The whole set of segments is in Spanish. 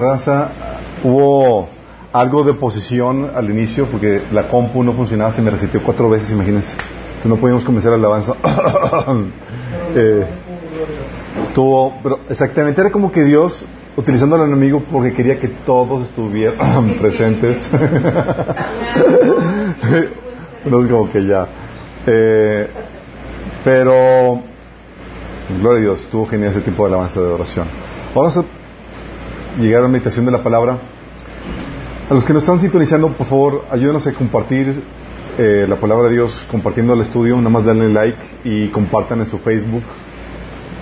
raza hubo algo de posición al inicio porque la compu no funcionaba, se me resetió cuatro veces, imagínense. No podíamos comenzar la alabanza. eh, estuvo, pero exactamente era como que Dios utilizando al enemigo porque quería que todos estuvieran presentes. no es como que ya. Eh, pero, gloria a Dios, estuvo genial ese tipo de alabanza de oración. Vamos a llegar a la meditación de la palabra. A los que nos están sintonizando, por favor, ayúdenos a compartir eh, la palabra de Dios compartiendo el estudio. Nada más denle like y compartan en su Facebook.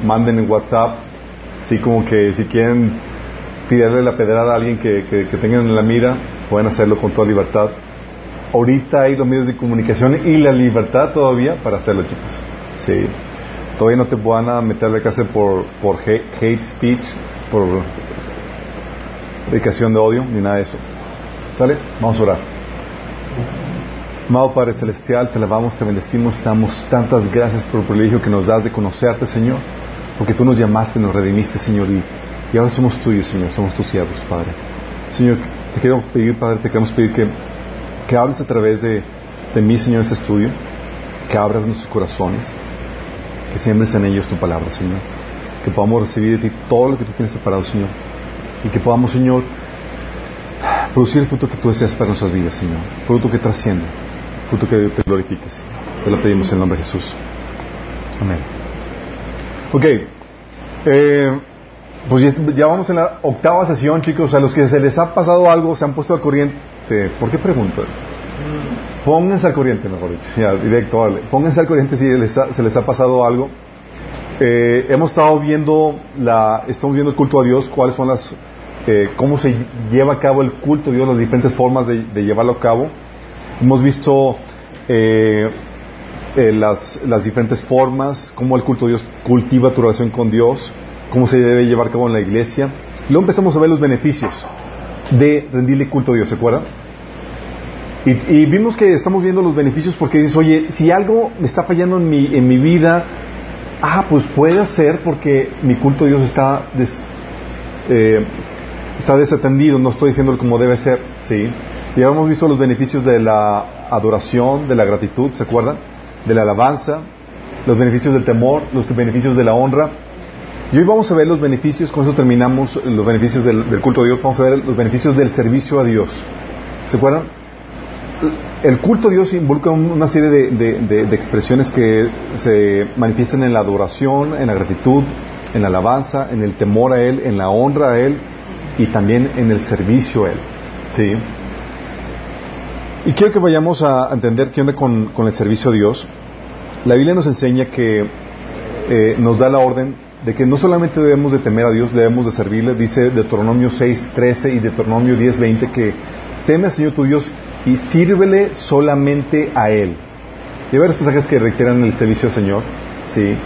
Manden en WhatsApp. Así como que si quieren tirarle la pedrada a alguien que, que, tengan en la mira, pueden hacerlo con toda libertad. Ahorita hay los medios de comunicación y la libertad todavía para hacerlo, chicos. Sí. Todavía no te puedan meter a la cárcel por, por hate speech, por dedicación de odio, ni nada de eso. ¿Sale? Vamos a orar. Amado Padre Celestial, te alabamos, te bendecimos, te damos tantas gracias por el privilegio que nos das de conocerte, Señor, porque tú nos llamaste, nos redimiste, Señor, y, ahora somos tuyos, Señor, somos tus siervos, Padre. Señor, te queremos pedir, Padre, te queremos pedir que, que hables a través de, de mí, Señor, este estudio, que abras nuestros corazones, que siembres en ellos tu palabra, Señor, que podamos recibir de ti todo lo que tú tienes preparado, Señor, y que podamos, Señor, producir el fruto que tú deseas para nuestras vidas, Señor. Fruto que trasciende, fruto que te glorifique, Señor. Te lo pedimos en el nombre de Jesús. Amén. Ok. Eh, pues ya, ya, vamos en la octava sesión, chicos. A los que se les ha pasado algo, se han puesto al corriente. ¿Por qué pregunto eso? Pónganse al corriente, mejor dicho. Ya, directo, vale. Pónganse al corriente si les ha, se les ha pasado algo. Eh, hemos estado viendo la, estamos viendo el culto a Dios, cuáles son las, eh, cómo se lleva a cabo el culto a Dios, las diferentes formas de, llevarlo a cabo. Hemos visto eh, las, las, diferentes formas, cómo el culto a Dios cultiva tu relación con Dios, cómo se debe llevar a cabo en la iglesia. Luego empezamos a ver los beneficios de rendirle culto a Dios, ¿se acuerdan? Y, y vimos que estamos viendo los beneficios porque dices, oye, si algo me está fallando en mi, en mi vida, ah, pues puede ser porque mi culto a Dios está, des, eh, está desatendido, no estoy diciendo como debe ser, ¿sí? Ya hemos visto los beneficios de la adoración, de la gratitud, ¿se acuerdan? De la alabanza, los beneficios del temor, los beneficios de la honra. Y hoy vamos a ver los beneficios, con eso terminamos los beneficios del, del culto a Dios, vamos a ver los beneficios del servicio a Dios. ¿Se acuerdan? El culto a Dios involucra una serie de, expresiones que se manifiestan en la adoración, en la gratitud, en la alabanza, en el temor a Él, en la honra a Él y también en el servicio a Él. ¿Sí? Y quiero que vayamos a entender qué onda con, con el servicio a Dios. La Biblia nos enseña que eh, nos da la orden de que no solamente debemos de temer a Dios, debemos de servirle. Dice Deuteronomio 6, 13 y Deuteronomio 10, 20 que teme al Señor tu Dios y sírvele solamente a Él. Y hay varios pasajes que reiteran el servicio al Señor. ¿sí?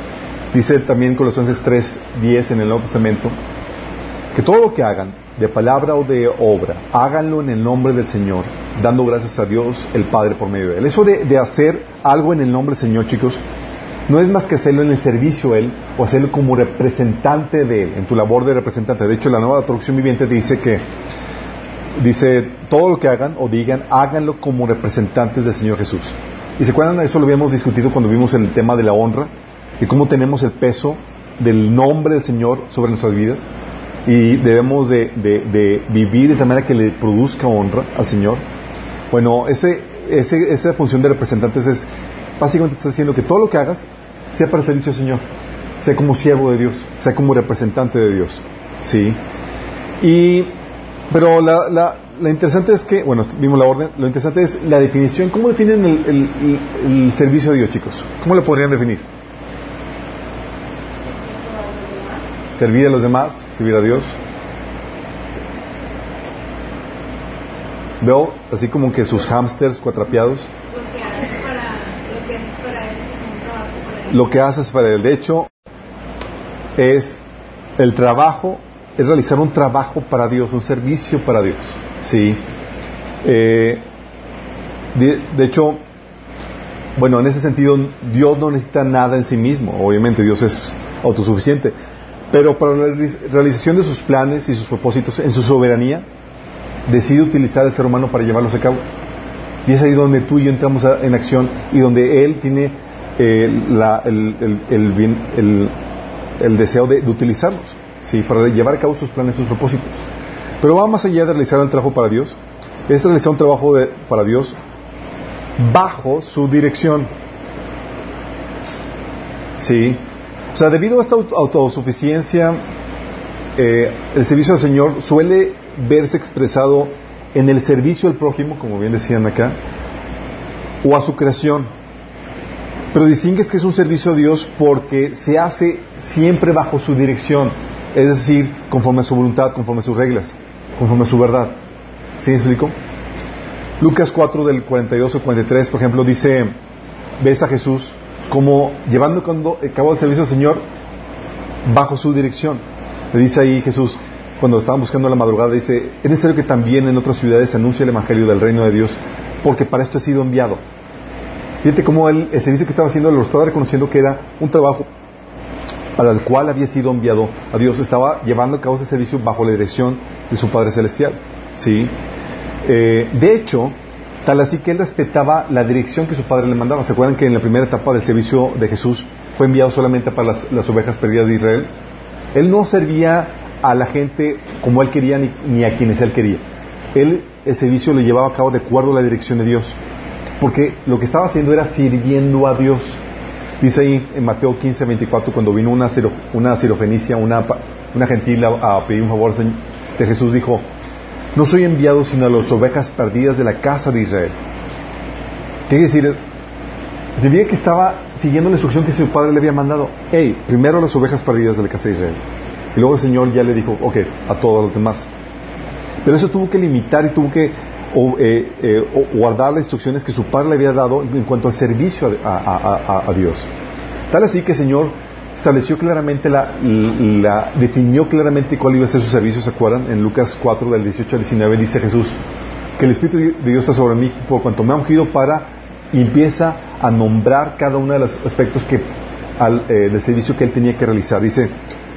Dice también Colosenses 3, 10 en el Nuevo Testamento, que todo lo que hagan, de palabra o de obra, háganlo en el nombre del Señor, dando gracias a Dios el Padre por medio de Él. Eso de, de hacer algo en el nombre del Señor, chicos, no es más que hacerlo en el servicio a Él o hacerlo como representante de Él, en tu labor de representante. De hecho, la nueva traducción viviente dice que dice, todo lo que hagan o digan, háganlo como representantes del Señor Jesús. ¿Y se acuerdan? Eso lo habíamos discutido cuando vimos el tema de la honra y cómo tenemos el peso del nombre del Señor sobre nuestras vidas y debemos de, de, vivir de tal manera que le produzca honra al Señor. Bueno, ese, ese, esa función de representantes es, básicamente está diciendo que todo lo que hagas sea para el servicio al Señor, sea como siervo de Dios, sea como representante de Dios. ¿Sí? Y pero la, la, la, interesante es que, bueno, vimos la orden, lo interesante es la definición. ¿Cómo definen el, el, servicio a Dios, chicos? ¿Cómo lo podrían definir? Servir a los demás, servir a Dios. Veo así como que sus hámsters cuatrapeados. Lo que haces para él. De hecho, es el trabajo es realizar un trabajo para Dios, un servicio para Dios. Sí. Eh, de, de, hecho, bueno, en ese sentido, Dios no necesita nada en sí mismo. Obviamente, Dios es autosuficiente. Pero para la realización de sus planes y sus propósitos en su soberanía, decide utilizar al ser humano para llevarlos a cabo. Y es ahí donde tú y yo entramos en acción y donde Él tiene eh, el, deseo de, utilizarlos ¿sí? para llevar a cabo sus planes, sus propósitos. Pero va más allá de realizar el trabajo para Dios, es realizar un trabajo para Dios bajo su dirección. ¿Sí? O sea, debido a esta autosuficiencia, eh, el servicio al Señor suele verse expresado en el servicio al prójimo, como bien decían acá, o a su creación. Pero distingues que es un servicio a Dios porque se hace siempre bajo su dirección, es decir, conforme a su voluntad, conforme a sus reglas, conforme a su verdad. ¿Sí me explico? Lucas 4 del 42 al 43, por ejemplo, dice, ves a Jesús como llevando a cabo el servicio al Señor bajo su dirección. Le dice ahí Jesús, cuando estaban buscando la madrugada, dice, es necesario que también en otras ciudades se anuncie el Evangelio del reino de Dios, porque para esto he sido enviado. Fíjate cómo el servicio que estaba haciendo lo estaba reconociendo que era un trabajo para el cual había sido enviado a Dios. Estaba llevando a cabo ese servicio bajo la dirección de su Padre Celestial. ¿sí? Eh, de hecho, tal así que él respetaba la dirección que su Padre le mandaba. ¿Se acuerdan que en la primera etapa del servicio de Jesús fue enviado solamente para las, las ovejas perdidas de Israel? Él no servía a la gente como él quería ni, a quienes él quería. Él el servicio lo llevaba a cabo de acuerdo a la dirección de Dios. Porque lo que estaba haciendo era sirviendo a Dios. Dice ahí en Mateo 15, 24, cuando vino una, una sirofenicia, una, una gentil a, pedir un favor de Jesús, dijo, no soy enviado sino a las ovejas perdidas de la casa de Israel. Quiere decir, significa que estaba siguiendo la instrucción que su padre le había mandado. Hey, primero a las ovejas perdidas de la casa de Israel. Y luego el Señor ya le dijo, ok, a todos los demás. Pero eso tuvo que limitar y tuvo que eh, eh, guardar las instrucciones que su padre le había dado en cuanto al servicio a, Dios. Tal así que el Señor estableció claramente la, definió claramente cuál iba a ser su servicio, ¿se acuerdan? En Lucas 4 del 18 al 19 dice Jesús que el Espíritu de Dios está sobre mí por cuanto me ha ungido para y empieza a nombrar cada uno de los aspectos que eh, del servicio que él tenía que realizar. Dice,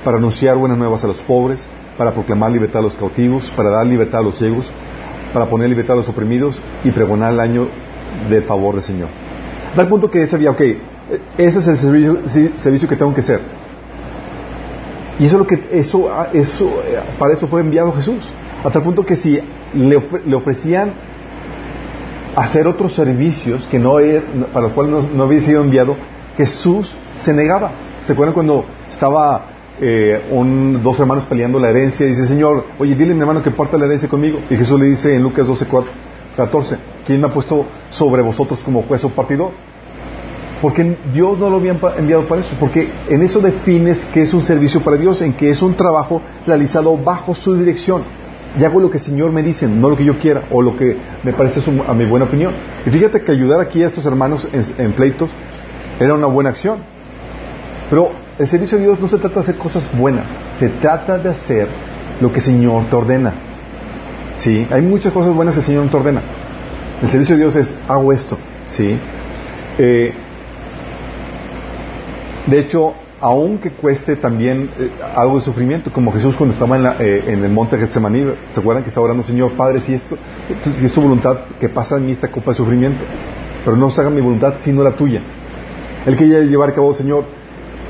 para anunciar buenas nuevas a los pobres, para proclamar libertad a los cautivos, para dar libertad a los ciegos, para poner libertad a los oprimidos y pregonar el año del favor del Señor. Tal punto que sabía, ok, ese es el servicio, que tengo que hacer. Y eso es lo que, eso, eso, para eso fue enviado Jesús. A tal punto que si le, ofrecían hacer otros servicios que no, para los cuales no, no había sido enviado, Jesús se negaba. ¿Se acuerdan cuando estaba eh, un, dos hermanos peleando la herencia y dice, Señor, oye, dile mi hermano que parta la herencia conmigo. Y Jesús le dice en Lucas 12, 14, ¿quién me ha puesto sobre vosotros como juez o partidor? Porque Dios no lo había enviado para eso, porque en eso defines que es un servicio para Dios, en que es un trabajo realizado bajo su dirección. Y hago lo que el Señor me dice, no lo que yo quiera o lo que me parece a mi buena opinión. Y fíjate que ayudar aquí a estos hermanos en pleitos era una buena acción. Pero el servicio de Dios no se trata de hacer cosas buenas, se trata de hacer lo que el Señor te ordena. ¿Sí? Hay muchas cosas buenas que el Señor te ordena. El servicio de Dios es, hago esto. ¿Sí? Eh, de hecho, aunque cueste también eh, algo de sufrimiento, como Jesús cuando estaba en, eh, en el monte Getsemaní, ¿se acuerdan que estaba orando, Señor, Padre, si, esto, si es tu voluntad, que pasa en mí esta copa de sufrimiento, pero no se haga mi voluntad, sino la tuya. Él quería llevar a cabo, Señor,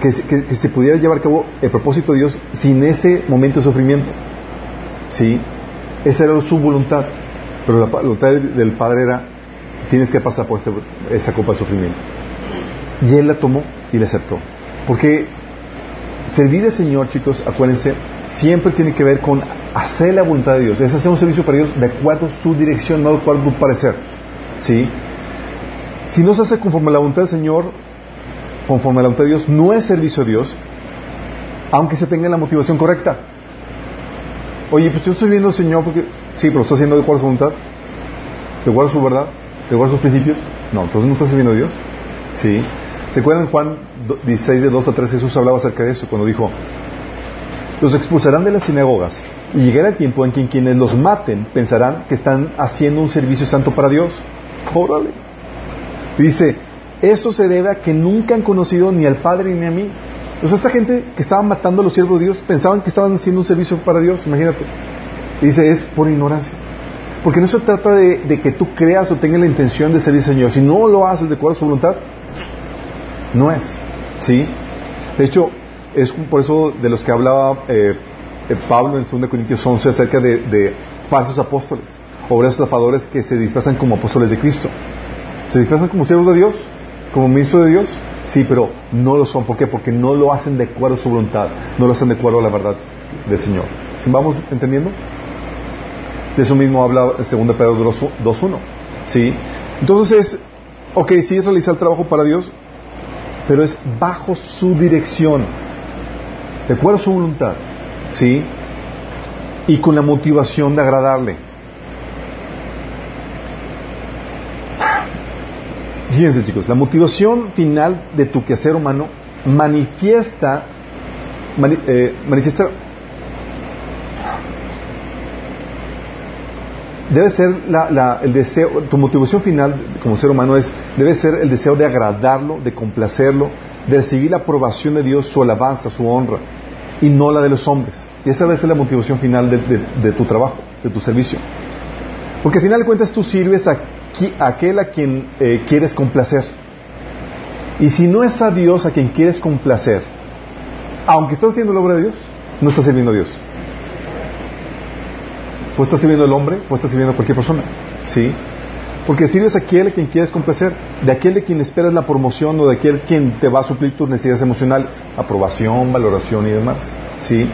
que, se pudiera llevar a cabo el propósito de Dios sin ese momento de sufrimiento. ¿Sí? Esa era su voluntad. Pero la voluntad del Padre era, tienes que pasar por este, esa copa de sufrimiento. Y Él la tomó y la aceptó. Porque servir al Señor, chicos, acuérdense, siempre tiene que ver con hacer la voluntad de Dios. Es hacer un servicio para Dios de acuerdo a su dirección, no de acuerdo a tu parecer. ¿Sí? Si no se hace conforme a la voluntad del Señor, conforme a la voluntad de Dios, no es servicio a Dios, aunque se tenga la motivación correcta. Oye, pues yo estoy viendo al Señor porque, sí, pero está haciendo de acuerdo a su voluntad, de acuerdo a su verdad, de acuerdo a sus principios. No, entonces no estás sirviendo a Dios. Sí. ¿Se acuerdan Juan 16 de 2 a 3? Jesús hablaba acerca de eso cuando dijo, los expulsarán de las sinagogas y llegará el tiempo en que quienes los maten pensarán que están haciendo un servicio santo para Dios. Órale. Dice, eso se debe a que nunca han conocido ni al Padre ni a mí. O sea, esta gente que estaba matando a los siervos de Dios pensaban que estaban haciendo un servicio para Dios, imagínate. dice, es por ignorancia. Porque no se trata de, que tú creas o tengas la intención de servir al Señor. Si no lo haces de acuerdo a su voluntad, no es. ¿Sí? De hecho, es por eso de los que hablaba eh, eh, Pablo en 2 Corintios 11 acerca de, falsos apóstoles, obreros estafadores que se disfrazan como apóstoles de Cristo. ¿Se disfrazan como siervos de Dios? ¿Como ministros de Dios? Sí, pero no lo son. ¿Por qué? Porque no lo hacen de acuerdo a su voluntad, no lo hacen de acuerdo a la verdad del Señor. ¿Sí ¿Vamos entendiendo? De eso mismo habla 2 Pedro 2.1. ¿Sí? Entonces, ok, sí es realizar el trabajo para Dios, pero es bajo su dirección, de acuerdo a su voluntad. ¿Sí? Y con la motivación de agradarle. Fíjense chicos, la motivación final de tu quehacer humano manifiesta, eh, manifiesta debe ser el deseo, tu motivación final como ser humano es, debe ser el deseo de agradarlo, de complacerlo, de recibir la aprobación de Dios, su alabanza, su honra, y no la de los hombres. Y esa debe ser la motivación final de, tu trabajo, de tu servicio. Porque al final de cuentas tú sirves a, aquel a quien eh, quieres complacer. Y si no es a Dios a quien quieres complacer, aunque estás haciendo la obra de Dios, no estás sirviendo a Dios. Pues estás sirviendo al hombre, o estás sirviendo a cualquier persona. ¿Sí? Porque sirves a aquel a quien quieres complacer, de aquel de quien esperas la promoción o de aquel quien te va a suplir tus necesidades emocionales, aprobación, valoración y demás. ¿Sí?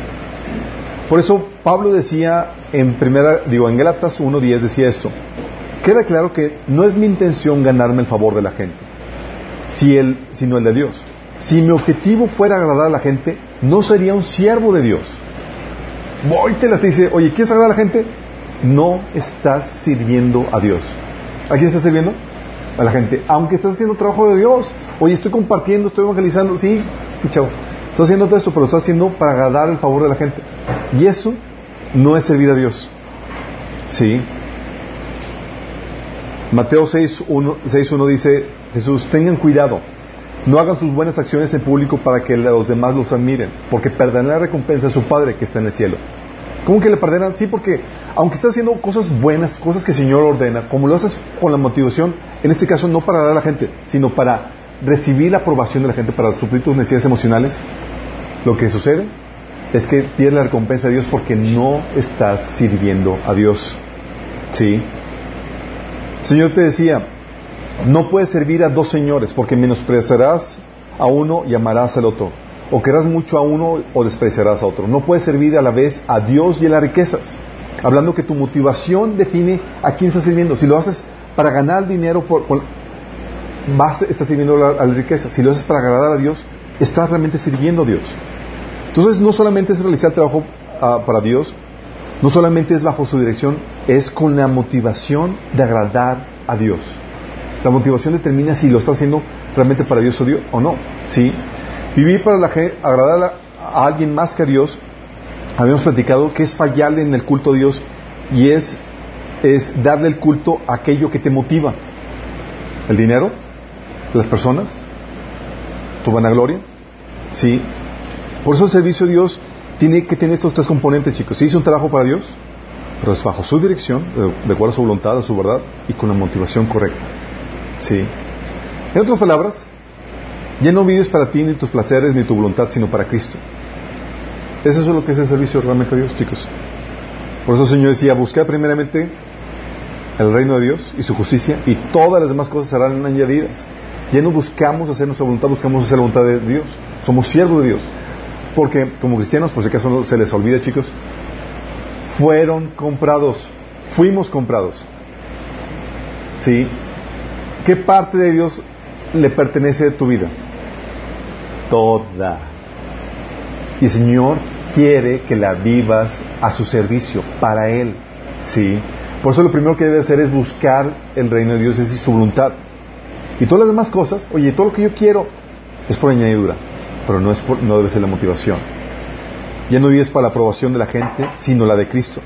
Por eso Pablo decía en primera, digo, en Gálatas 1.10 decía esto. Queda claro que no es mi intención ganarme el favor de la gente, si el, sino el de Dios. Si mi objetivo fuera agradar a la gente, no sería un siervo de Dios voy te las dice, oye, ¿quieres agradar a la gente? No estás sirviendo a Dios. ¿A quién estás sirviendo? A la gente. Aunque estás haciendo trabajo de Dios. Oye, estoy compartiendo, estoy evangelizando. Sí, chavo. Estás haciendo todo esto, pero lo estás haciendo para agradar el favor de la gente. Y eso no es servir a Dios. ¿Sí? Mateo 6.1 dice, Jesús, tengan cuidado no hagan sus buenas acciones en público para que los demás los admiren, porque perderán la recompensa de su Padre que está en el cielo. ¿Cómo que le perderán? Sí, porque aunque estás haciendo cosas buenas, cosas que el Señor ordena, como lo haces con la motivación, en este caso no para dar a la gente, sino para recibir la aprobación de la gente, para suplir tus necesidades emocionales, lo que sucede es que pierdes la recompensa de Dios porque no estás sirviendo a Dios. ¿Sí? Señor te decía, no puedes servir a dos señores porque menospreciarás a uno y amarás al otro. O querrás mucho a uno o despreciarás a otro. No puedes servir a la vez a Dios y a las riquezas. Hablando que tu motivación define a quién estás sirviendo. Si lo haces para ganar dinero, por, vas, estás sirviendo a la, riqueza. Si lo haces para agradar a Dios, estás realmente sirviendo a Dios. Entonces no solamente es realizar trabajo ah, para Dios, no solamente es bajo su dirección, es con la motivación de agradar a Dios. La motivación determina si lo está haciendo realmente para Dios o no. ¿sí? Vivir para la agradar a, alguien más que a Dios, habíamos platicado que es fallarle en el culto a Dios y es, es darle el culto a aquello que te motiva. El dinero, las personas, tu vanagloria. ¿sí? Por eso el servicio a Dios tiene que tener estos tres componentes, chicos. Si hizo un trabajo para Dios, pero es bajo su dirección, de acuerdo a su voluntad, a su verdad y con la motivación correcta. Sí. En otras palabras, ya no vives para ti ni tus placeres ni tu voluntad, sino para Cristo. Eso es lo que es el servicio realmente a Dios, chicos. Por eso el Señor decía, buscad primeramente el reino de Dios y su justicia y todas las demás cosas serán añadidas. Ya no buscamos hacer nuestra voluntad, buscamos hacer la voluntad de Dios. Somos siervos de Dios. Porque como cristianos, por si acaso se les olvida, chicos, fueron comprados, fuimos comprados. ¿Sí? ¿Qué parte de Dios le pertenece a tu vida? Toda. Y el Señor quiere que la vivas a su servicio, para Él. ¿Sí? Por eso lo primero que debe hacer es buscar el reino de Dios, es su voluntad. Y todas las demás cosas, oye, todo lo que yo quiero es por añadidura, pero no, es no debe ser la motivación. Ya no vives para la aprobación de la gente, sino la de Cristo.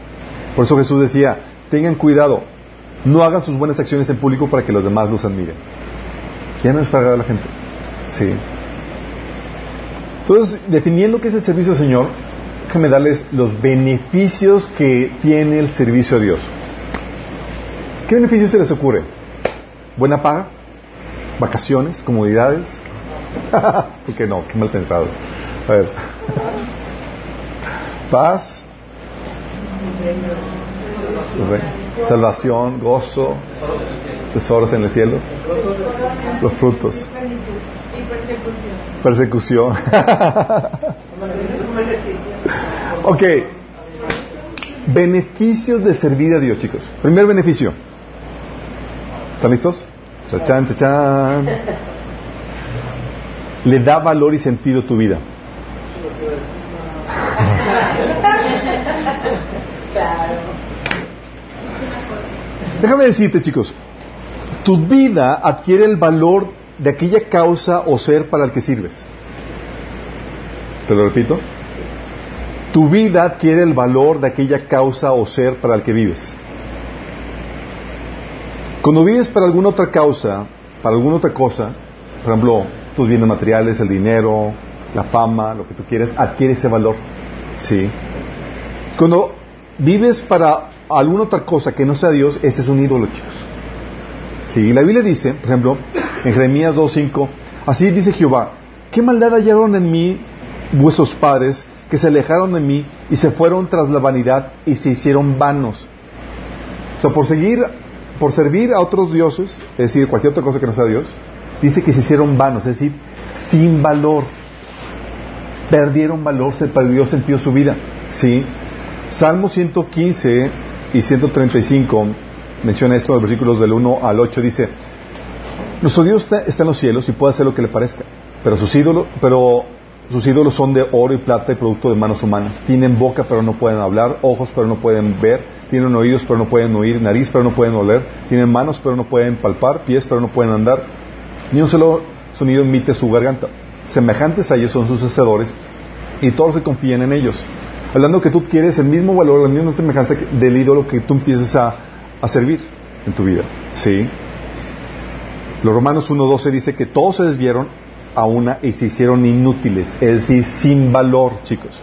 Por eso Jesús decía, tengan cuidado, no hagan sus buenas acciones en público para que los demás los admiren. Ya no es para a la gente. Sí. Entonces, definiendo qué es el servicio al Señor, déjame darles los beneficios que tiene el servicio a Dios. ¿Qué beneficios se les ocurre? ¿Buena paga? ¿Vacaciones? ¿Comodidades? ¿Por qué no? Qué mal pensado. A ver. Paz. Salvación, gozo, tesoros en el cielo, los frutos. Persecución. ok. Beneficios de servir a Dios, chicos. Primer beneficio. ¿Están listos? Chachan, chachan. Le da valor y sentido a tu vida. Déjame decirte, chicos, tu vida adquiere el valor de aquella causa o ser para el que sirves. Te lo repito. Tu vida adquiere el valor de aquella causa o ser para el que vives. Cuando vives para alguna otra causa, para alguna otra cosa, por ejemplo, tus bienes materiales, el dinero, la fama, lo que tú quieres, adquiere ese valor. ¿Sí? Cuando vives para alguna otra cosa que no sea Dios, ese es un ídolo, chicos. Sí, la Biblia dice, por ejemplo, en Jeremías 2.5, así dice Jehová, ¿qué maldad hallaron en mí vuestros padres que se alejaron de mí y se fueron tras la vanidad y se hicieron vanos? O sea, por seguir, por servir a otros dioses, es decir, cualquier otra cosa que no sea Dios, dice que se hicieron vanos, es decir, sin valor. Perdieron valor, se perdió sentido su vida. ¿Sí? Salmo 115 y 135 menciona esto en los versículos del 1 al 8, dice, nuestro Dios está, en los cielos y puede hacer lo que le parezca, pero sus ídolos, pero sus ídolos son de oro y plata y producto de manos humanas. Tienen boca pero no pueden hablar, ojos pero no pueden ver, tienen oídos pero no pueden oír, nariz pero no pueden oler, tienen manos pero no pueden palpar, pies pero no pueden andar, ni un solo sonido emite su garganta. Semejantes a ellos son sus hacedores y todos los que confían en ellos. Hablando que tú quieres el mismo valor, la misma semejanza del ídolo que tú empieces a, a servir en tu vida. ¿Sí? Los Romanos 1.12 dice que todos se desviaron a una y se hicieron inútiles, es decir, sin valor, chicos.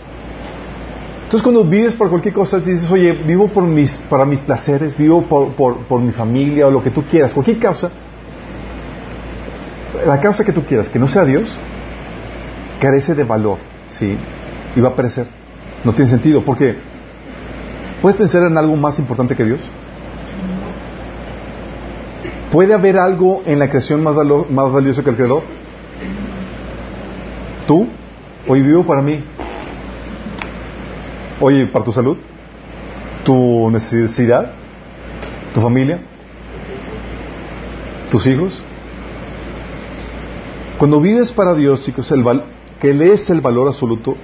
Entonces cuando vives por cualquier cosa, dices, oye, vivo por mis, para mis placeres, vivo por, por, por mi familia o lo que tú quieras, cualquier causa, la causa que tú quieras, que no sea Dios, carece de valor, ¿sí? Y va a perecer. No tiene sentido, porque ¿puedes pensar en algo más importante que Dios? ¿Puede haber algo en la creación más, valioso que el creador? ¿Tú? Hoy vivo para mí. Oye, para tu salud, tu necesidad, tu familia, tus hijos. Cuando vives para Dios, chicos, el que Él es el valor absoluto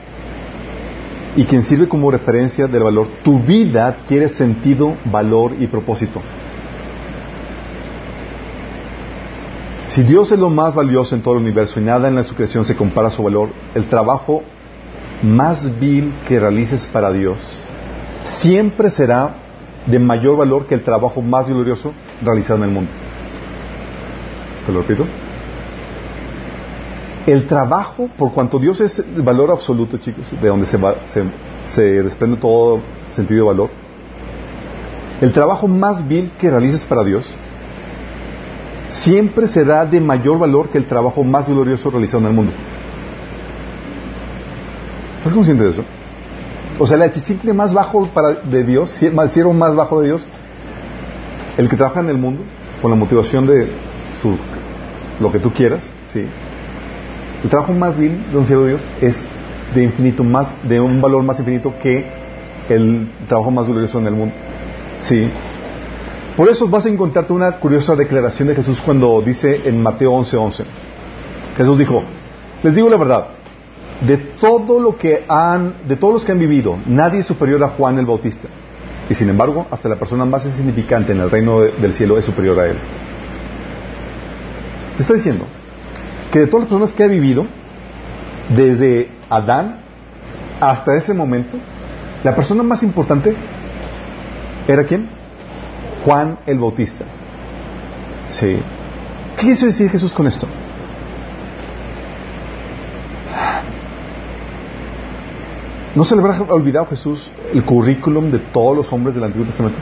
y quien sirve como referencia del valor, tu vida adquiere sentido, valor y propósito. Si Dios es lo más valioso en todo el universo y nada en la su creación se compara a su valor, el trabajo más vil que realices para Dios siempre será de mayor valor que el trabajo más glorioso realizado en el mundo. ¿Te lo repito? El trabajo, por cuanto Dios es el valor absoluto, chicos, de donde se, se, se desprende todo sentido de valor, el trabajo más vil que realices para Dios siempre será de mayor valor que el trabajo más glorioso realizado en el mundo. ¿Estás consciente de eso? O sea, el achichicle más bajo para, de Dios, si siervo más bajo de Dios, el que trabaja en el mundo, con la motivación de su, lo que tú quieras, ¿sí? El trabajo más vil de un siervo de Dios es de infinito más, de un valor más infinito que el trabajo más glorioso en el mundo. ¿Sí? Por eso vas a encontrarte una curiosa declaración de Jesús cuando dice en Mateo 11:11. 11, Jesús dijo, les digo la verdad, de todo lo que han, de todos los que han vivido, nadie es superior a Juan el Bautista. Y sin embargo, hasta la persona más insignificante en el reino del cielo es superior a él. Te está diciendo que de todas las personas que ha vivido, desde Adán hasta ese momento, la persona más importante era quién? Juan el Bautista. Sí. ¿Qué quiso decir Jesús con esto? ¿No se le habrá olvidado Jesús el currículum de todos los hombres del Antiguo Testamento?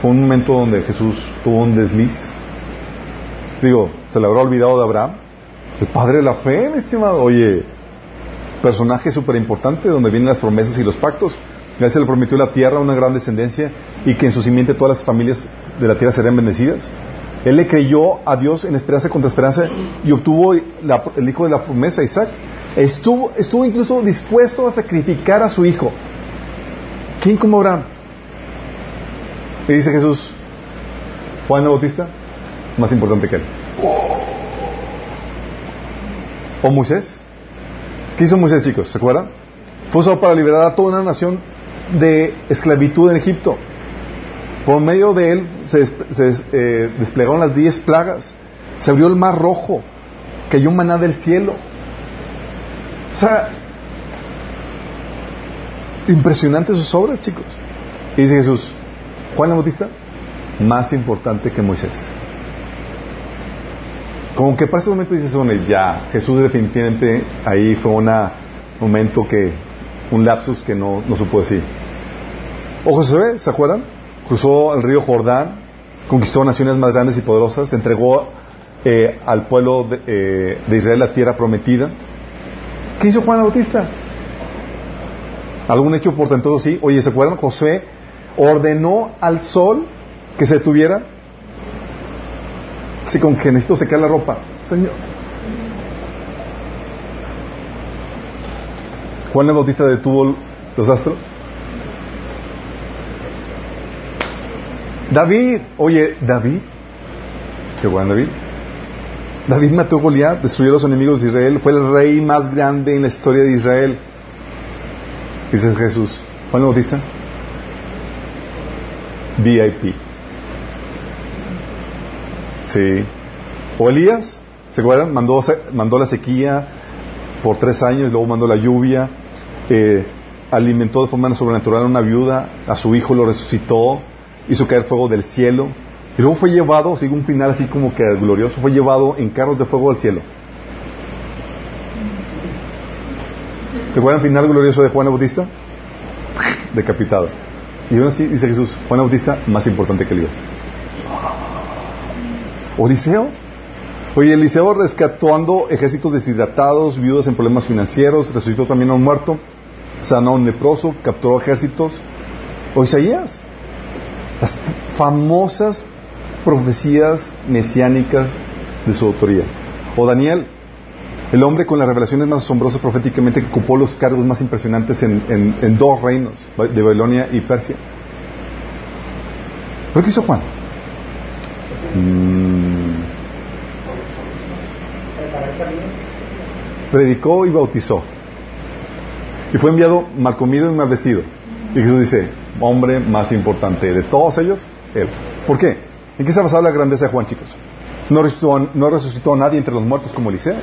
Fue un momento donde Jesús tuvo un desliz. Digo, ¿se le habrá olvidado de Abraham? El padre de la fe, mi estimado. Oye, personaje súper importante donde vienen las promesas y los pactos. Ya se le prometió la tierra una gran descendencia y que en su simiente todas las familias de la tierra serían bendecidas. Él le creyó a Dios en esperanza contra esperanza y obtuvo el hijo de la promesa, Isaac. Estuvo, estuvo incluso dispuesto a sacrificar a su hijo. ¿Quién como Abraham? Y dice Jesús, Juan Bautista, más importante que él. ¿O Moisés? ¿Qué hizo Moisés, chicos? ¿Se acuerdan? Fue usado para liberar a toda una nación de esclavitud en Egipto. Por medio de él se, eh, desplegaron las diez plagas, se abrió el mar rojo, cayó maná del cielo. O sea, impresionantes sus obras, chicos. Y dice Jesús, Juan el Bautista, más importante que Moisés. Como que para ese momento dices, bueno, ya, Jesús definitivamente ahí fue un momento que, un lapsus que no, no supo decir. O José, ¿se acuerdan? Cruzó el río Jordán, conquistó naciones más grandes y poderosas, entregó eh, al pueblo eh, de, Israel la tierra prometida. ¿Qué hizo Juan Bautista? ¿Algún hecho portentoso? Sí. Oye, ¿se acuerdan? José ordenó al sol que se detuviera Así con que necesito secar la ropa. Señor. Juan el Bautista detuvo los astros. David, oye, David, qué bueno David. David mató a Goliat, destruyó a los enemigos de Israel, fue el rey más grande en la historia de Israel. Dice Jesús. Juan el Bautista, VIP. Sí. O Elías, ¿se acuerdan? Mandó, mandó la sequía por tres años, luego mandó la lluvia, eh, alimentó de forma sobrenatural a una viuda, a su hijo lo resucitó, hizo caer fuego del cielo, y luego fue llevado, sigue un final así como que glorioso, fue llevado en carros de fuego al cielo. ¿Se acuerdan el final glorioso de Juan Bautista? Decapitado. Y aún así dice Jesús, Juan Bautista más importante que Elías. Odiseo. Oye, Eliseo rescatando ejércitos deshidratados, viudas en problemas financieros, resucitó también a un muerto, sanó a un leproso, capturó ejércitos. O Isaías, las famosas profecías mesiánicas de su autoría. O Daniel, el hombre con las revelaciones más asombrosas proféticamente que ocupó los cargos más impresionantes en, dos reinos, de Babilonia y Persia. ¿Pero qué hizo Juan? Mm. Predicó y bautizó. Y fue enviado mal comido y mal vestido. Y Jesús dice, hombre más importante de todos ellos, él. ¿Por qué? ¿En qué se ha basado la grandeza de Juan, chicos? No resucitó, no resucitó a nadie entre los muertos como Eliseo.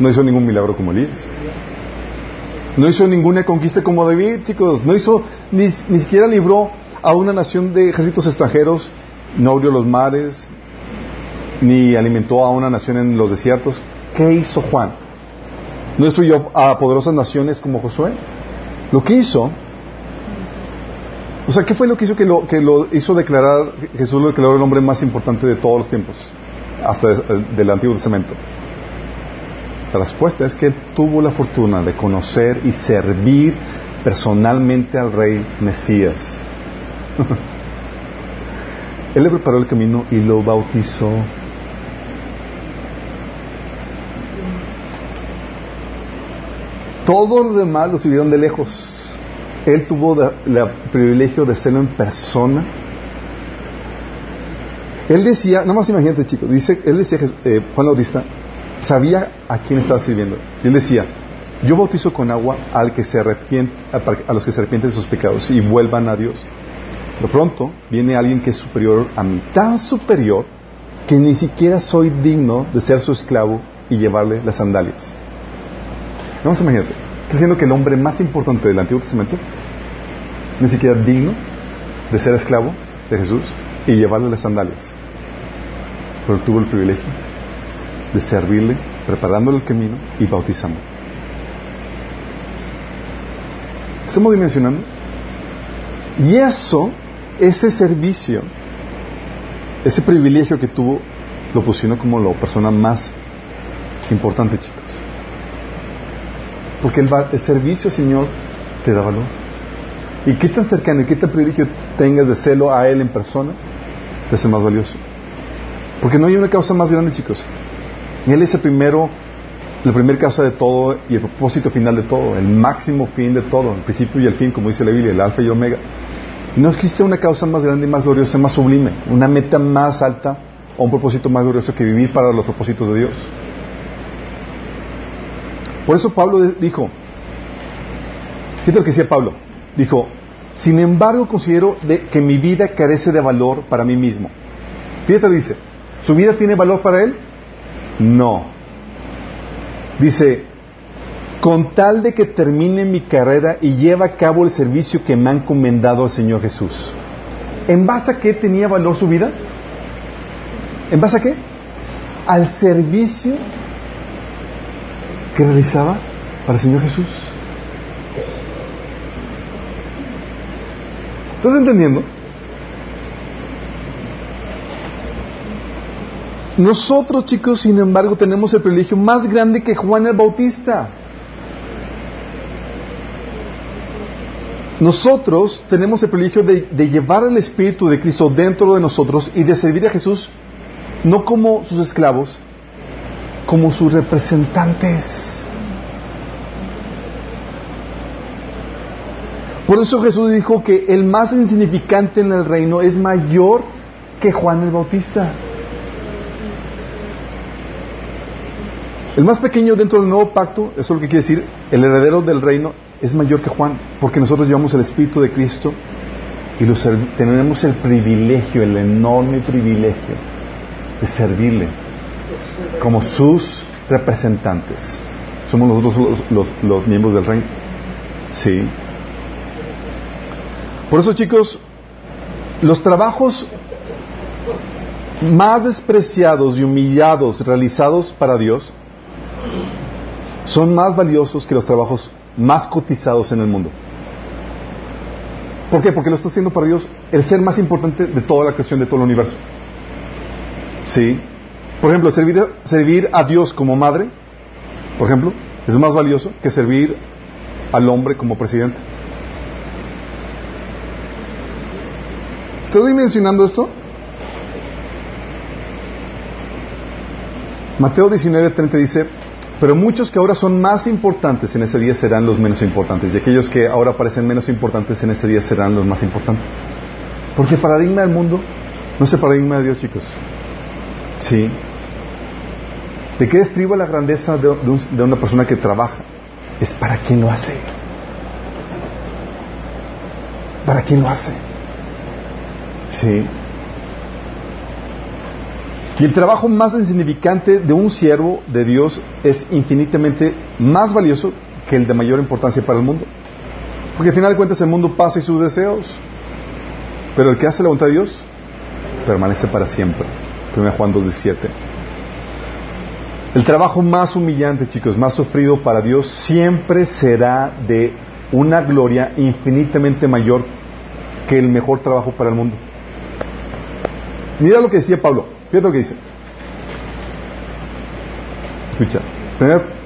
No hizo ningún milagro como Elías. No hizo ninguna conquista como David, chicos. No hizo, ni, ni siquiera libró a una nación de ejércitos extranjeros. No abrió los mares, ni alimentó a una nación en los desiertos. ¿Qué hizo Juan? ¿No destruyó a poderosas naciones como Josué? Lo que hizo, o sea, ¿qué fue lo que hizo que lo, que lo hizo declarar, Jesús lo declaró el hombre más importante de todos los tiempos, hasta del Antiguo Testamento? La respuesta es que él tuvo la fortuna de conocer y servir personalmente al rey Mesías. él le preparó el camino y lo bautizó. Todos los demás lo siguieron de lejos. Él tuvo el privilegio de hacerlo en persona. Él decía, nada más imagínate chicos, dice, él decía, eh, Juan Bautista, sabía a quién estaba sirviendo. él decía, yo bautizo con agua al que se arrepiente, a los que se arrepienten de sus pecados y vuelvan a Dios. Pero pronto viene alguien que es superior a mí, tan superior que ni siquiera soy digno de ser su esclavo y llevarle las sandalias. Vamos a imagínate. Está diciendo que el hombre más importante del Antiguo Testamento ni siquiera digno de ser esclavo de Jesús y llevarle las sandalias. Pero tuvo el privilegio de servirle, preparándole el camino y bautizando. ¿Estamos dimensionando? Y eso, ese servicio, ese privilegio que tuvo, lo posicionó como la persona más importante, chicos. Porque el, el servicio, Señor, te da valor. Y qué tan cercano y qué tan privilegio tengas de celo a Él en persona, te hace más valioso. Porque no hay una causa más grande, chicos. Él es el primero, la primera causa de todo y el propósito final de todo, el máximo fin de todo, el principio y el fin, como dice la Biblia, el alfa y el omega. Y no existe una causa más grande y más gloriosa, más sublime, una meta más alta o un propósito más glorioso que vivir para los propósitos de Dios. Por eso Pablo dijo, fíjate lo que decía Pablo, dijo, sin embargo considero que mi vida carece de valor para mí mismo. Fíjate, dice, ¿su vida tiene valor para él? No. Dice, con tal de que termine mi carrera y lleve a cabo el servicio que me ha encomendado el Señor Jesús. ¿En base a qué tenía valor su vida? ¿En base a qué? Al servicio que realizaba para el Señor Jesús. ¿Estás entendiendo? Nosotros, chicos, sin embargo, tenemos el privilegio más grande que Juan el Bautista. Nosotros tenemos el privilegio de, de, llevar el Espíritu de Cristo dentro de nosotros y de servir a Jesús no como sus esclavos, como sus representantes. Por eso Jesús dijo que el más insignificante en el reino es mayor que Juan el Bautista. El más pequeño dentro del nuevo pacto, eso es lo que quiere decir, el heredero del reino es mayor que Juan, porque nosotros llevamos el Espíritu de Cristo y tenemos el privilegio, el enorme privilegio de servirle como sus representantes. Somos nosotros los, los, los miembros del reino. Sí. Por eso, chicos, los trabajos más despreciados y humillados realizados para Dios son más valiosos que los trabajos más cotizados en el mundo. ¿Por qué? Porque lo está haciendo para Dios el ser más importante de toda la creación, de todo el universo. ¿Sí? Por ejemplo, servir, servir a Dios como madre, por ejemplo, es más valioso que servir al hombre como presidente. ¿Estás dimensionando esto? Mateo 19:30 dice, pero muchos que ahora son más importantes en ese día serán los menos importantes, y aquellos que ahora parecen menos importantes en ese día serán los más importantes. Porque paradigma del mundo no es el paradigma de Dios, chicos. Sí. ¿De qué estriba la grandeza de, un, de una persona que trabaja? Es para quien lo hace. ¿Para quién lo hace? Sí. Y el trabajo más insignificante de un siervo de Dios es infinitamente más valioso que el de mayor importancia para el mundo. Porque al final de cuentas el mundo pasa y sus deseos. Pero el que hace la voluntad de Dios permanece para siempre. 1 Juan 2.17. El trabajo más humillante, chicos, más sufrido para Dios siempre será de una gloria infinitamente mayor que el mejor trabajo para el mundo. Mira lo que decía Pablo. Fíjate lo que dice. Escucha.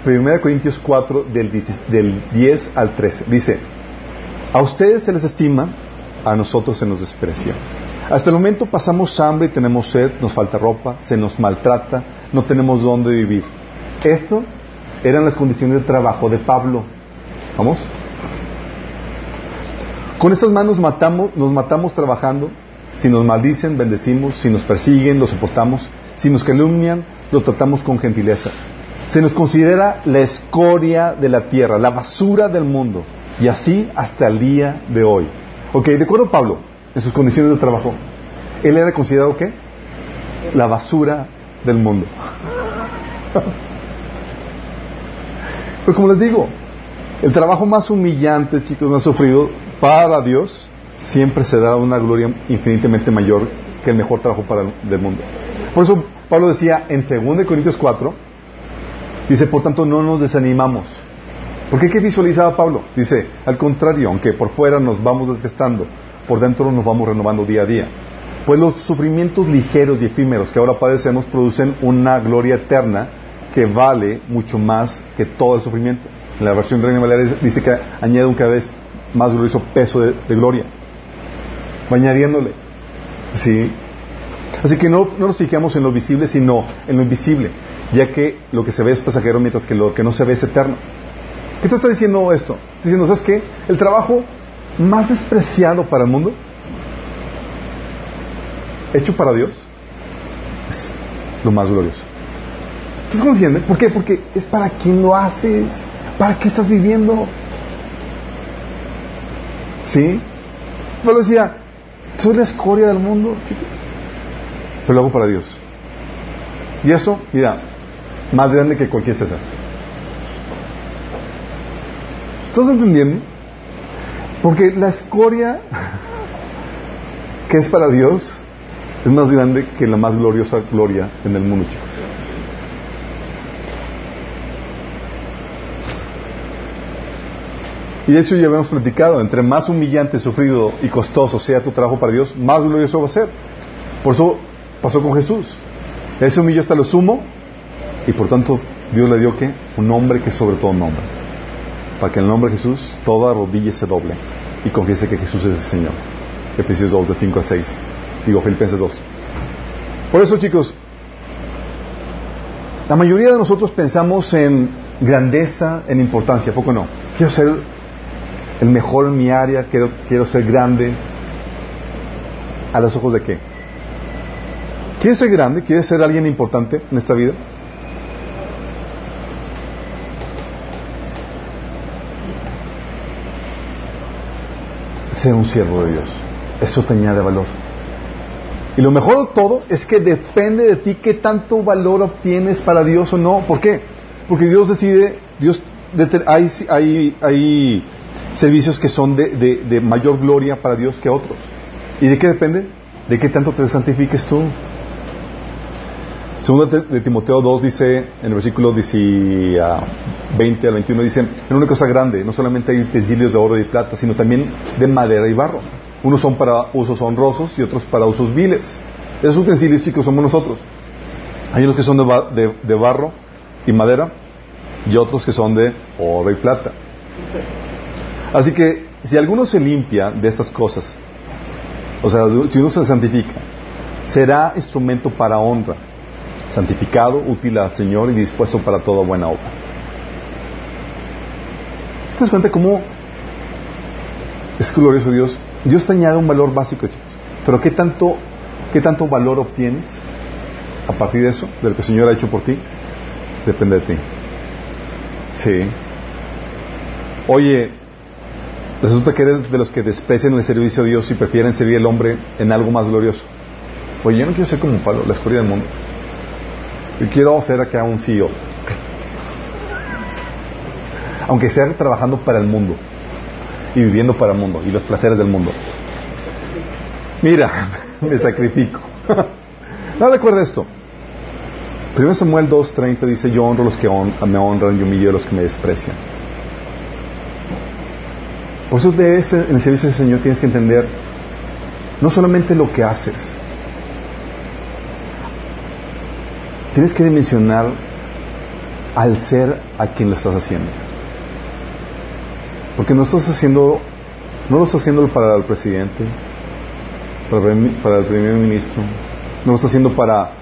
1 Corintios 4 del 10, al 13. Dice, a ustedes se les estima, a nosotros se nos desprecia. Hasta el momento pasamos hambre y tenemos sed, nos falta ropa, se nos maltrata, no tenemos dónde vivir. Esto eran las condiciones de trabajo de Pablo. ¿Vamos? Con estas manos matamos, nos matamos trabajando, si nos maldicen, bendecimos. Si nos persiguen, lo soportamos. Si nos calumnian, lo tratamos con gentileza. Se nos considera la escoria de la tierra, la basura del mundo. Y así hasta el día de hoy. Ok, de acuerdo Pablo, en sus condiciones de trabajo, él era considerado qué? La basura del mundo. Pues como les digo, el trabajo más humillante, chicos, más sufrido para Dios siempre se da una gloria infinitamente mayor que el mejor trabajo para el, del mundo. Por eso Pablo decía en 2 Corintios 4, dice, por tanto no nos desanimamos. Porque qué visualizaba Pablo? Dice, al contrario, aunque por fuera nos vamos desgastando, por dentro nos vamos renovando día a día. Pues los sufrimientos ligeros y efímeros que ahora padecemos producen una gloria eterna que vale mucho más que todo el sufrimiento. En la versión Reina Valera dice que añade un cada vez más glorioso peso de, gloria. Añadiéndole. ¿Sí? Así que no, no nos fijemos en lo visible, sino en lo invisible, ya que lo que se ve es pasajero mientras que lo que no se ve es eterno. ¿Qué te está diciendo esto? Diciendo, ¿sabes qué? El trabajo más despreciado para el mundo, hecho para Dios, es lo más glorioso. ¿Estás consciente? ¿Por qué? Porque es para quien lo haces, para qué estás viviendo. ¿Sí? Pero decía, soy la escoria del mundo, pero lo hago para Dios. Y eso, mira, más grande que cualquier César. ¿Estás entendiendo? Porque la escoria que es para Dios es más grande que la más gloriosa gloria en el mundo, chicos. Y eso ya habíamos platicado, entre más humillante, sufrido y costoso sea tu trabajo para Dios, más glorioso va a ser. Por eso pasó con Jesús. Él se humilló hasta lo sumo y por tanto Dios le dio que un nombre que sobre todo nombre. Para que en el nombre de Jesús toda rodilla se doble y confiese que Jesús es el Señor. Efesios 2, de 5 a 6. Digo, Filipenses 2. Por eso, chicos, la mayoría de nosotros pensamos en grandeza, en importancia, poco no? Quiero ser el mejor en mi área, quiero, quiero ser grande. ¿A los ojos de qué? ¿Quieres ser grande? ¿Quieres ser alguien importante en esta vida? Ser un siervo de Dios. Eso te añade valor. Y lo mejor de todo es que depende de ti qué tanto valor obtienes para Dios o no. ¿Por qué? Porque Dios decide, Dios hay, hay, hay servicios que son de, mayor gloria para Dios que otros. ¿Y de qué depende? De qué tanto te santifiques tú. Segundo de Timoteo 2 dice, en el versículo 20 al 21, dice, en una cosa grande, no solamente hay utensilios de oro y plata, sino también de madera y barro. Unos son para usos honrosos y otros para usos viles. Esos utensilios, chicos, somos nosotros. Hay unos que son de barro y madera y otros que son de oro y plata. Así que si alguno se limpia de estas cosas, o sea, si uno se santifica, será instrumento para honra, santificado, útil al Señor y dispuesto para toda buena obra. ¿Te cuenta cómo es glorioso Dios? Dios te añade un valor básico, chicos. Pero ¿qué tanto, qué tanto valor obtienes a partir de eso, de lo que el Señor ha hecho por ti? Depende de ti. Sí. Oye, Resulta que eres de los que desprecian el servicio a Dios y prefieren servir al hombre en algo más glorioso. Oye, yo no quiero ser como Pablo, la escuela del mundo. Yo quiero ser acá un CEO. Aunque sea trabajando para el mundo y viviendo para el mundo y los placeres del mundo. Mira, me sacrifico. no recuerda esto. Primero Samuel 2.30 dice, yo honro a los que me honran y humillo a los que me desprecian. Por eso en el servicio del Señor tienes que entender no solamente lo que haces, tienes que dimensionar al ser a quien lo estás haciendo. Porque no estás haciendo, no lo estás haciendo para el presidente, para el primer ministro, no lo estás haciendo para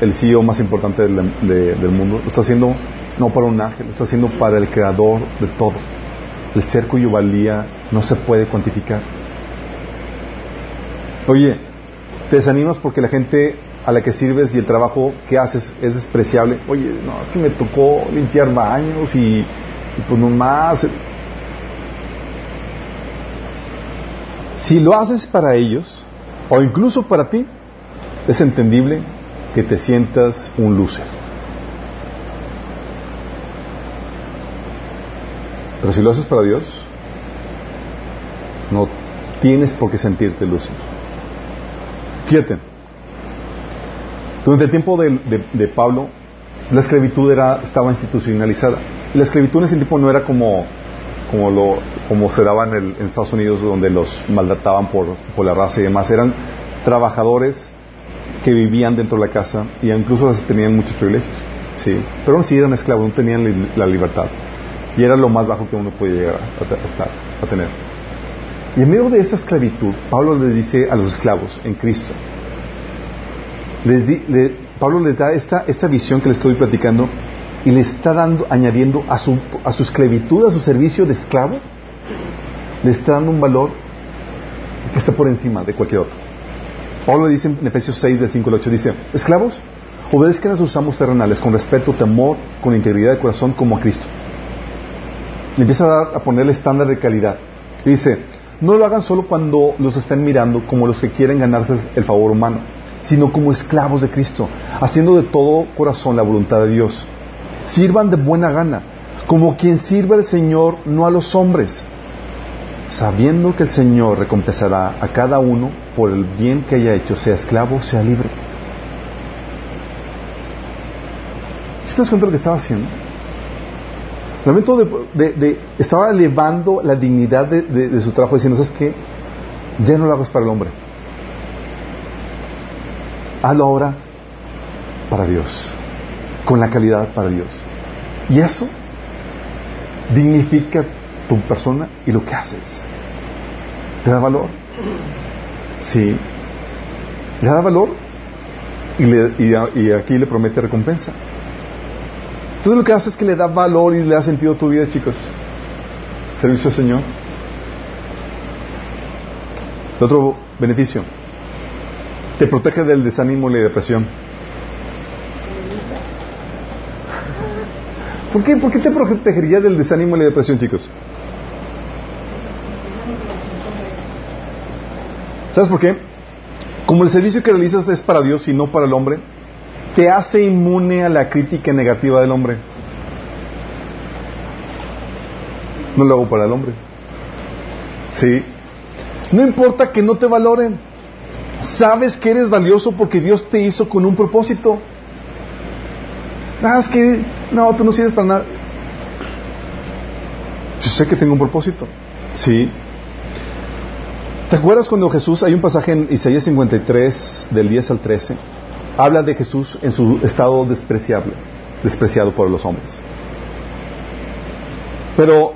el CEO más importante del, del mundo, lo estás haciendo no para un ángel, lo estás haciendo para el creador de todo el ser cuyo valía no se puede cuantificar. Oye, te desanimas porque la gente a la que sirves y el trabajo que haces es despreciable. Oye, no, es que me tocó limpiar baños y, pues no más. Si lo haces para ellos, o incluso para ti, es entendible que te sientas un lucer. Pero si lo haces para Dios, no tienes por qué sentirte lúcido. Fíjate, durante el tiempo de, Pablo, la esclavitud era, estaba institucionalizada. La esclavitud en ese tiempo no era como, como, lo, como se daba en, el, en Estados Unidos, donde los maltrataban por, por la raza y demás. Eran trabajadores que vivían dentro de la casa y incluso tenían muchos privilegios. Sí, pero aún sí eran esclavos, no tenían la libertad. Y era lo más bajo que uno podía llegar a, estar, a tener. Y en medio de esa esclavitud, Pablo les dice a los esclavos en Cristo, les Pablo les da esta, esta visión que les estoy platicando y le está dando, añadiendo a su, a su esclavitud, a su servicio de esclavo, le está dando un valor que está por encima de cualquier otro. Pablo dice en Efesios 6, del 5 al 8, dice, esclavos, obedezcan a sus amos terrenales con respeto, temor, con integridad de corazón como a Cristo. Le empieza a, dar, a ponerle estándar de calidad. dice, no lo hagan solo cuando los estén mirando como los que quieren ganarse el favor humano, sino como esclavos de Cristo, haciendo de todo corazón la voluntad de Dios. Sirvan de buena gana, como quien sirve al Señor, no a los hombres, sabiendo que el Señor recompensará a cada uno por el bien que haya hecho, sea esclavo, sea libre. ¿Sí te das cuenta de lo que estaba haciendo? Realmente de, estaba elevando la dignidad de, su trabajo diciendo, ¿sabes qué? Ya no lo hagas para el hombre. Hazlo ahora para Dios, con la calidad para Dios. Y eso dignifica tu persona y lo que haces. ¿Te da valor? Sí. Le da valor y, y aquí le promete recompensa. Entonces lo que hace es que le da valor y le da sentido a tu vida, chicos. Servicio al Señor. otro beneficio. Te protege del desánimo y la depresión. ¿Por qué, ¿Por qué te protegería del desánimo y la depresión, chicos? ¿Sabes por qué? Como el servicio que realizas es para Dios y no para el hombre, te hace inmune a la crítica negativa del hombre. No lo hago para el hombre. Sí. No importa que no te valoren. Sabes que eres valioso porque Dios te hizo con un propósito. Ah, es que no, tú no sirves para nada. Yo sé que tengo un propósito. Sí. ¿Te acuerdas cuando Jesús, hay un pasaje en Isaías 53, del 10 al 13? habla de Jesús en su estado despreciable, despreciado por los hombres. Pero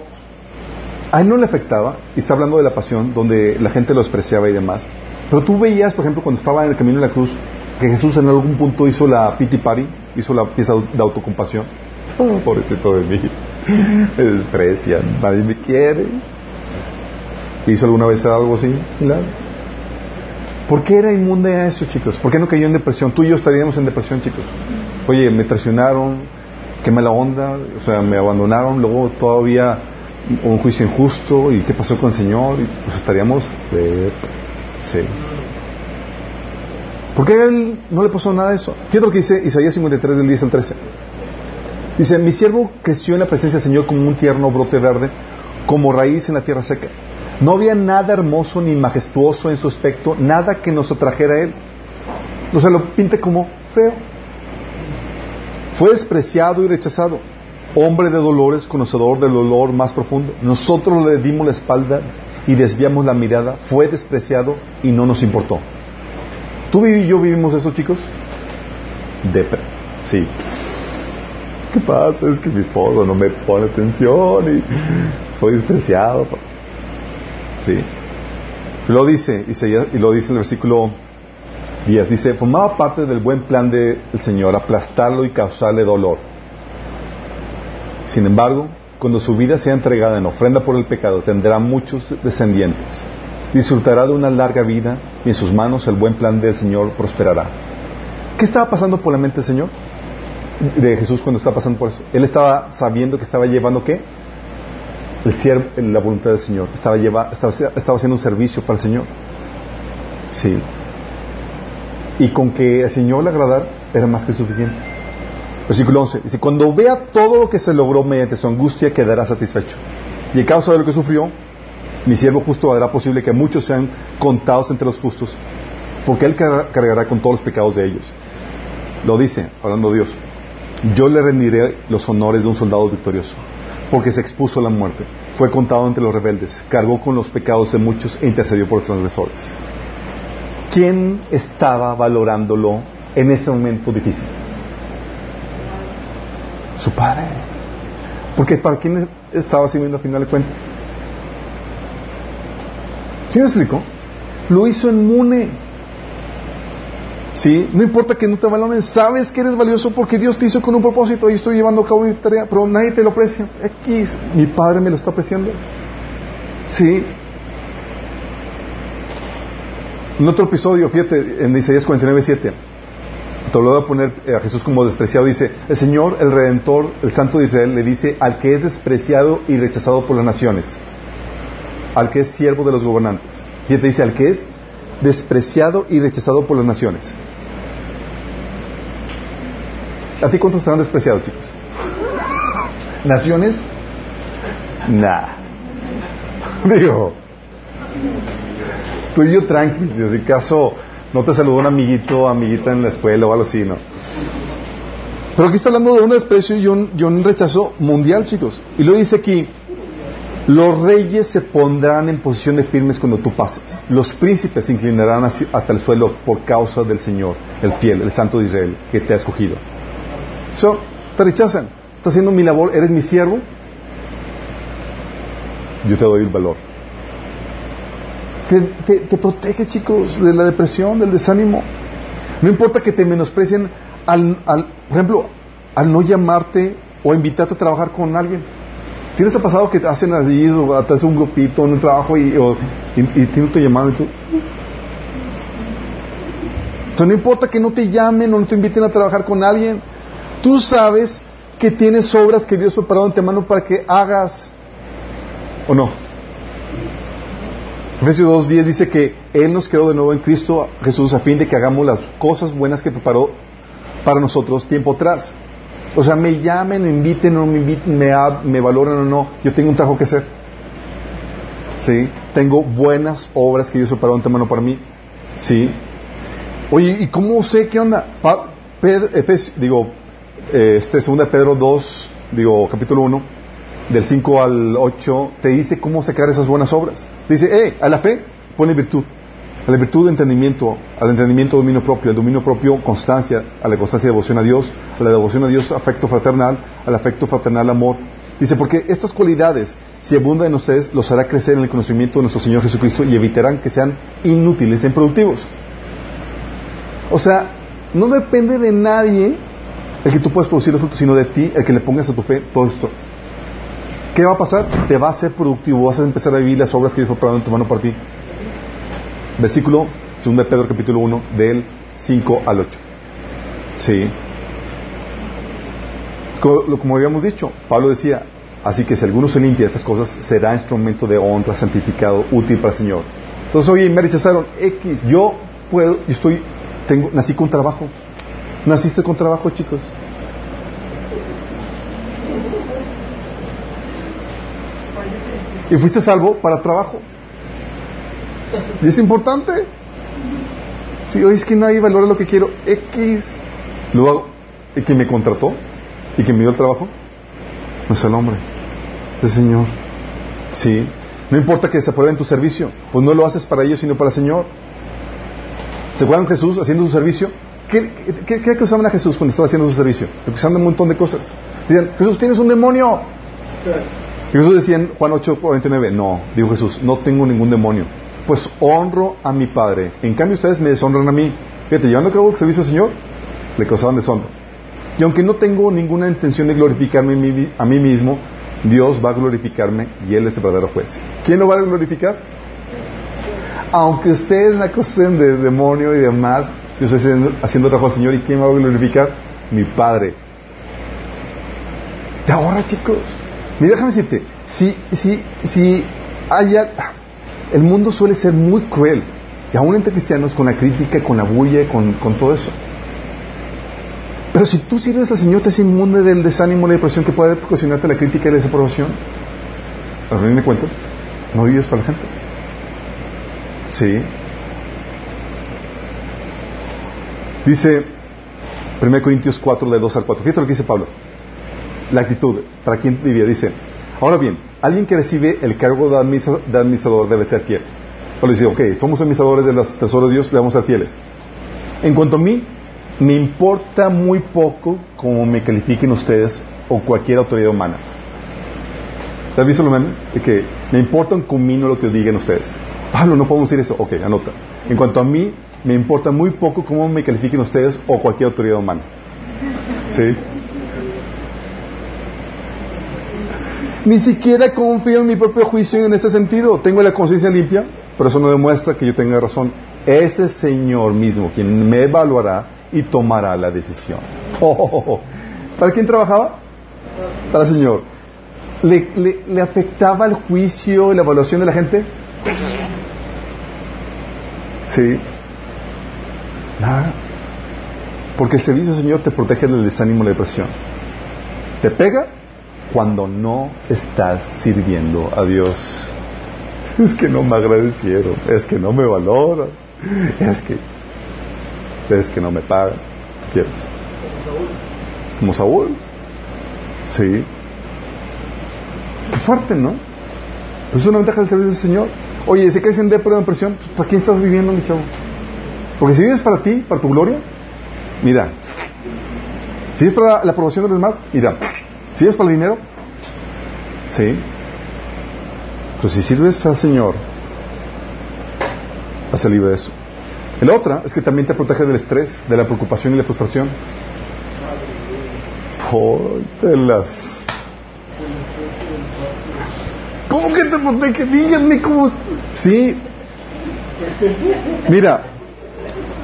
a él no le afectaba, y está hablando de la pasión, donde la gente lo despreciaba y demás. Pero tú veías, por ejemplo, cuando estaba en el camino de la cruz, que Jesús en algún punto hizo la piti party, hizo la pieza de autocompasión. Oh, pobrecito de mí, me desprecian, nadie me quiere. ¿Hizo alguna vez algo así? ¿Por qué era inmune a eso, chicos? ¿Por qué no cayó en depresión? Tú y yo estaríamos en depresión, chicos. Oye, me traicionaron, qué la onda, o sea, me abandonaron, luego todavía un juicio injusto, ¿y qué pasó con el Señor? Y pues estaríamos. Sí. ¿Por qué a él no le pasó nada de eso? Fíjate lo que dice Isaías 53 del 10 al 13. Dice, mi siervo creció en la presencia del Señor como un tierno brote verde, como raíz en la tierra seca. No había nada hermoso ni majestuoso en su aspecto, nada que nos atrajera a él. O sea, lo pinte como feo. Fue despreciado y rechazado, hombre de dolores, conocedor del dolor más profundo. Nosotros le dimos la espalda y desviamos la mirada. Fue despreciado y no nos importó. ¿Tú y yo vivimos eso, chicos? Depre. Sí. ¿Qué pasa? Es que mi esposo no me pone atención y soy despreciado. ¿Sí? Lo dice, y lo dice el versículo 10, dice, formaba parte del buen plan del Señor aplastarlo y causarle dolor. Sin embargo, cuando su vida sea entregada en ofrenda por el pecado, tendrá muchos descendientes. Disfrutará de una larga vida y en sus manos el buen plan del Señor prosperará. ¿Qué estaba pasando por la mente del Señor? De Jesús cuando estaba pasando por eso. Él estaba sabiendo que estaba llevando qué? el siervo, la voluntad del Señor. Estaba, lleva, estaba, estaba haciendo un servicio para el Señor. Sí. Y con que al Señor le agradara era más que suficiente. Versículo 11. Dice, cuando vea todo lo que se logró mediante su angustia, quedará satisfecho. Y a causa de lo que sufrió, mi siervo justo hará posible que muchos sean contados entre los justos, porque él cargará con todos los pecados de ellos. Lo dice, hablando Dios. Yo le rendiré los honores de un soldado victorioso, porque se expuso a la muerte, fue contado entre los rebeldes, cargó con los pecados de muchos e intercedió por los transgresores. ¿Quién estaba valorándolo en ese momento difícil? Su padre. Porque ¿para quién estaba sirviendo a final de cuentas? ¿Sí me explico? Lo hizo inmune. ¿Sí? No importa que no te valoren, sabes que eres valioso porque Dios te hizo con un propósito y estoy llevando a cabo mi tarea, pero nadie te lo aprecia. X, mi padre me lo está apreciando. ¿Sí? En otro episodio, fíjate, en Isaías 49, 7, te lo voy a poner a Jesús como despreciado, dice, el Señor, el Redentor, el Santo de Israel, le dice al que es despreciado y rechazado por las naciones, al que es siervo de los gobernantes. Y te dice, al que es despreciado y rechazado por las naciones. ¿A ti cuántos están despreciados, chicos? ¿Naciones? Nah. Digo, tú y yo tranquilo, si caso no te saludó un amiguito, amiguita en la escuela o algo así, ¿no? Pero aquí está hablando de un desprecio y un, y un rechazo mundial, chicos. Y lo dice aquí, los reyes se pondrán en posición de firmes cuando tú pases. Los príncipes se inclinarán hasta el suelo por causa del Señor, el fiel, el Santo de Israel, que te ha escogido. So, te rechazan. Estás haciendo mi labor, eres mi siervo. Yo te doy el valor. Te, protege, chicos, de la depresión, del desánimo. No importa que te menosprecien, al, al, por ejemplo, al no llamarte o invitarte a trabajar con alguien. ¿Sí les ha pasado que hacen así, o hacen un grupito en un trabajo y, y, tú te llaman y tú... no importa que no te llamen o no te inviten a trabajar con alguien. Tú sabes que tienes obras que Dios preparado mano para que hagas. ¿O no? Efesios 2.10 dice que Él nos creó de nuevo en Cristo Jesús a fin de que hagamos las cosas buenas que preparó para nosotros tiempo atrás. O sea, me llamen, me inviten o me inviten, me, me valoren o no, yo tengo un trabajo que hacer. ¿Sí? Tengo buenas obras que Dios preparó antemano para mí. ¿Sí? Oye, ¿y cómo sé qué onda? Pedro, digo, eh, este segunda de Pedro 2, digo, capítulo 1, del 5 al 8, te dice cómo sacar esas buenas obras. Dice, eh, a la fe pone virtud, a la virtud de entendimiento, al entendimiento dominio propio, al dominio propio constancia, a la constancia devoción a Dios, a la devoción a Dios afecto fraternal, al afecto fraternal amor. Dice, porque estas cualidades, si abundan en ustedes, los hará crecer en el conocimiento de nuestro Señor Jesucristo y evitarán que sean inútiles e improductivos. O sea, no depende de nadie el que tú puedas producir los frutos, sino de ti, el que le pongas a tu fe todo esto. ¿Qué va a pasar? Te va a ser productivo, vas a empezar a vivir las obras que Dios preparado en tu mano para ti. Versículo 2 de Pedro capítulo 1 del 5 al 8. Sí. Como, habíamos dicho, Pablo decía, así que si alguno se limpia de estas cosas, será instrumento de honra, santificado, útil para el Señor. Entonces, oye, me rechazaron X, yo puedo, yo estoy, tengo, nací con trabajo. ¿Naciste con trabajo, chicos? Y fuiste salvo para trabajo. Y es importante. Si hoy es que nadie valora lo que quiero, X lo hago. Y que me contrató y que me dio el trabajo, no es el hombre, es el Señor. Sí. No importa que se aprueben tu servicio, pues no lo haces para ellos, sino para el Señor. ¿Se acuerdan Jesús haciendo su servicio? ¿Qué, qué, qué acusaban a Jesús cuando estaba haciendo su servicio? Acusaban un montón de cosas. Dicen, Jesús, tienes un demonio. Y Jesús decía en Juan 8, 49, no, dijo Jesús, no tengo ningún demonio pues honro a mi Padre. En cambio ustedes me deshonran a mí. Fíjate, llevando a cabo el servicio al Señor, le causaban deshonra. Y aunque no tengo ninguna intención de glorificarme a mí mismo, Dios va a glorificarme y Él es el verdadero juez. ¿Quién lo va a glorificar? Aunque ustedes me acusen de demonio y demás, yo estoy haciendo, trabajo al Señor y ¿quién va a glorificar? Mi Padre. Te ahorra, chicos. Mira, déjame decirte, si, si, si haya, el mundo suele ser muy cruel, y aún entre cristianos, con la crítica, con la bulla, con, con todo eso. Pero si tú sirves al Señor, te hace inmune del desánimo, la depresión que puede ocasionarte la crítica y la desaprobación. ¿A fin de cuentas? No vives para la gente. Sí. Dice 1 Corintios 4, de 2 al 4. Fíjate lo que dice Pablo. La actitud, ¿para quién vivía? Dice, ahora bien, alguien que recibe el cargo de, administrador debe ser fiel. O le dice, ok, somos administradores de los tesoros de Dios, debemos ser fieles. En cuanto a mí, me importa muy poco cómo me califiquen ustedes o cualquier autoridad humana. ¿Te has visto los memes? De que me importa un comino lo que digan ustedes. Pablo, no podemos decir eso. Ok, anota. En cuanto a mí, me importa muy poco cómo me califiquen ustedes o cualquier autoridad humana. ¿Sí? Ni siquiera confío en mi propio juicio en ese sentido. Tengo la conciencia limpia, pero eso no demuestra que yo tenga razón. Es el Señor mismo quien me evaluará y tomará la decisión. ¿Para quién trabajaba? Para el Señor. ¿Le, le afectaba el juicio y la evaluación de la gente? Sí. Nada. Porque el servicio Señor te protege del desánimo y la depresión. Te pega cuando no estás sirviendo a Dios. Es que no me agradecieron, es que no me valoran, es que es que no me pagan. ¿Qué quieres? Como Saúl. Sí. Qué fuerte, ¿no? Es una ventaja del servicio del Señor. Oye, si caes en depresión, pues, ¿para quién estás viviendo, mi chavo? Porque si vives para ti, para tu gloria, mira. Si es para la aprobación de los demás, mira. Si es para el dinero, sí. Pues si sirves al Señor, hace libre de eso. La otra es que también te protege del estrés, de la preocupación y la frustración. Póntelas. ¿Cómo que te protege? Díganme cómo. Sí. Mira,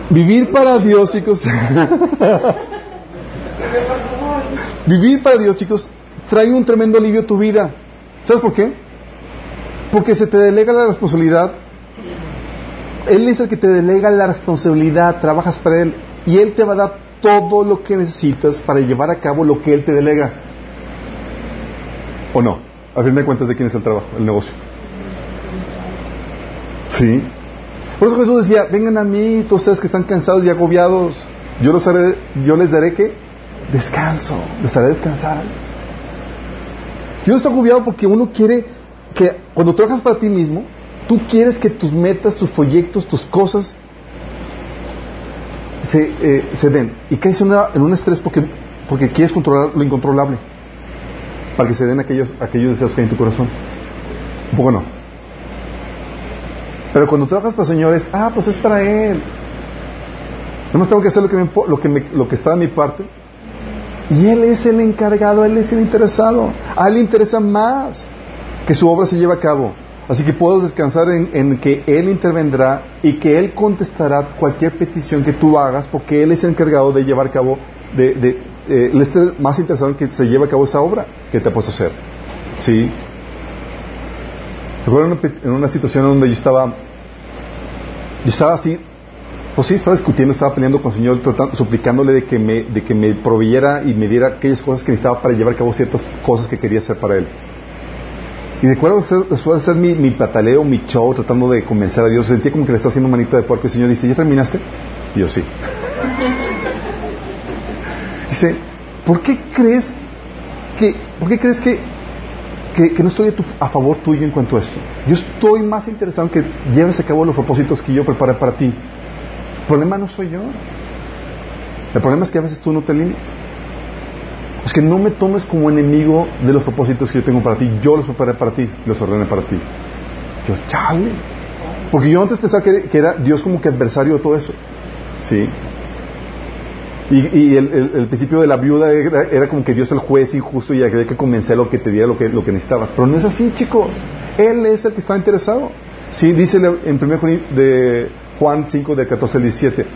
vivir para Dios, chicos. vivir para Dios, chicos, trae un tremendo alivio a tu vida. ¿Sabes por qué? Porque se te delega la responsabilidad él es el que te delega la responsabilidad, trabajas para Él y Él te va a dar todo lo que necesitas para llevar a cabo lo que Él te delega. ¿O no? A fin de cuentas, ¿de quién es el trabajo, el negocio? Sí. Por eso Jesús decía, vengan a mí, todos ustedes que están cansados y agobiados, yo, los haré, yo les daré que descanso, les haré descansar. No estoy agobiado porque uno quiere que cuando trabajas para ti mismo, Tú quieres que tus metas, tus proyectos, tus cosas se, eh, se den. Y caes en, en un estrés porque, porque quieres controlar lo incontrolable. Para que se den aquellos, aquellos deseos que hay en tu corazón. Un poco no. Pero cuando trabajas para señores, ah, pues es para Él. No más tengo que hacer lo que, me, lo, que me, lo que está de mi parte. Y Él es el encargado, Él es el interesado. A Él le interesa más que su obra se lleve a cabo. Así que puedes descansar en, que Él intervendrá y que Él contestará cualquier petición que tú hagas porque Él es el encargado de llevar a cabo, de, de eh, Él está más interesado en que se lleve a cabo esa obra que te ha puesto a hacer. ¿Sí? Recuerdo en una situación donde yo estaba, yo estaba así, pues sí, estaba discutiendo, estaba peleando con el Señor, suplicándole de que, me, de que me proveyera y me diera aquellas cosas que necesitaba para llevar a cabo ciertas cosas que quería hacer para Él. Y recuerdo después de hacer mi, mi, pataleo, mi show, tratando de convencer a Dios, sentía como que le estaba haciendo manita de puerco. Y el Señor dice, ¿ya terminaste? Y yo sí. dice, ¿por qué crees que, ¿por qué crees que, que, no estoy a, a, favor tuyo en cuanto a esto? Yo estoy más interesado en que lleves a cabo los propósitos que yo preparé para ti. Problema no soy yo. El problema es que a veces tú no te alineas. Es que no me tomes como enemigo de los propósitos que yo tengo para ti. Yo los preparé para ti, los ordené para ti. Yo, chale. Porque yo antes pensaba que, era Dios como que adversario de todo eso. ¿Sí? Y, el, principio de la viuda era, como que Dios el juez injusto y había que convencer lo que te diera lo que, lo que necesitabas. Pero no es así, chicos. Él es el que está interesado. Sí, dice en 1 de Juan 5, de 14 al 17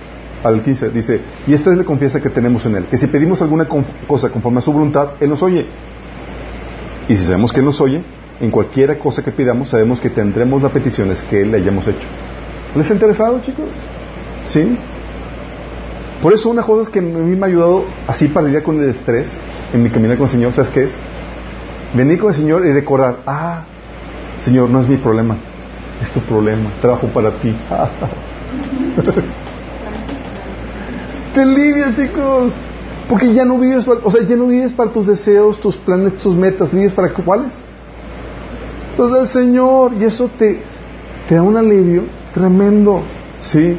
al 15, dice, y esta es la confianza que tenemos en Él, que si pedimos alguna cosa conforme a su voluntad, Él nos oye. Y si sabemos que Él nos oye, en cualquier cosa que pidamos, sabemos que tendremos las peticiones que Él le hayamos hecho. ¿Les ha interesado, chicos? ¿Sí? Por eso una cosa que a mí me ha ayudado así para lidiar con el estrés en mi caminar con el Señor, ¿sabes qué es? Venir con el Señor y recordar, ah, Señor, no es mi problema, es tu problema, trabajo para ti. ¡Qué alivio, chicos! Porque ya no vives para, o sea, ya no vives para tus deseos, tus planes, tus metas, vives para cuáles. Los del Señor, y eso te, te da un alivio tremendo, ¿sí?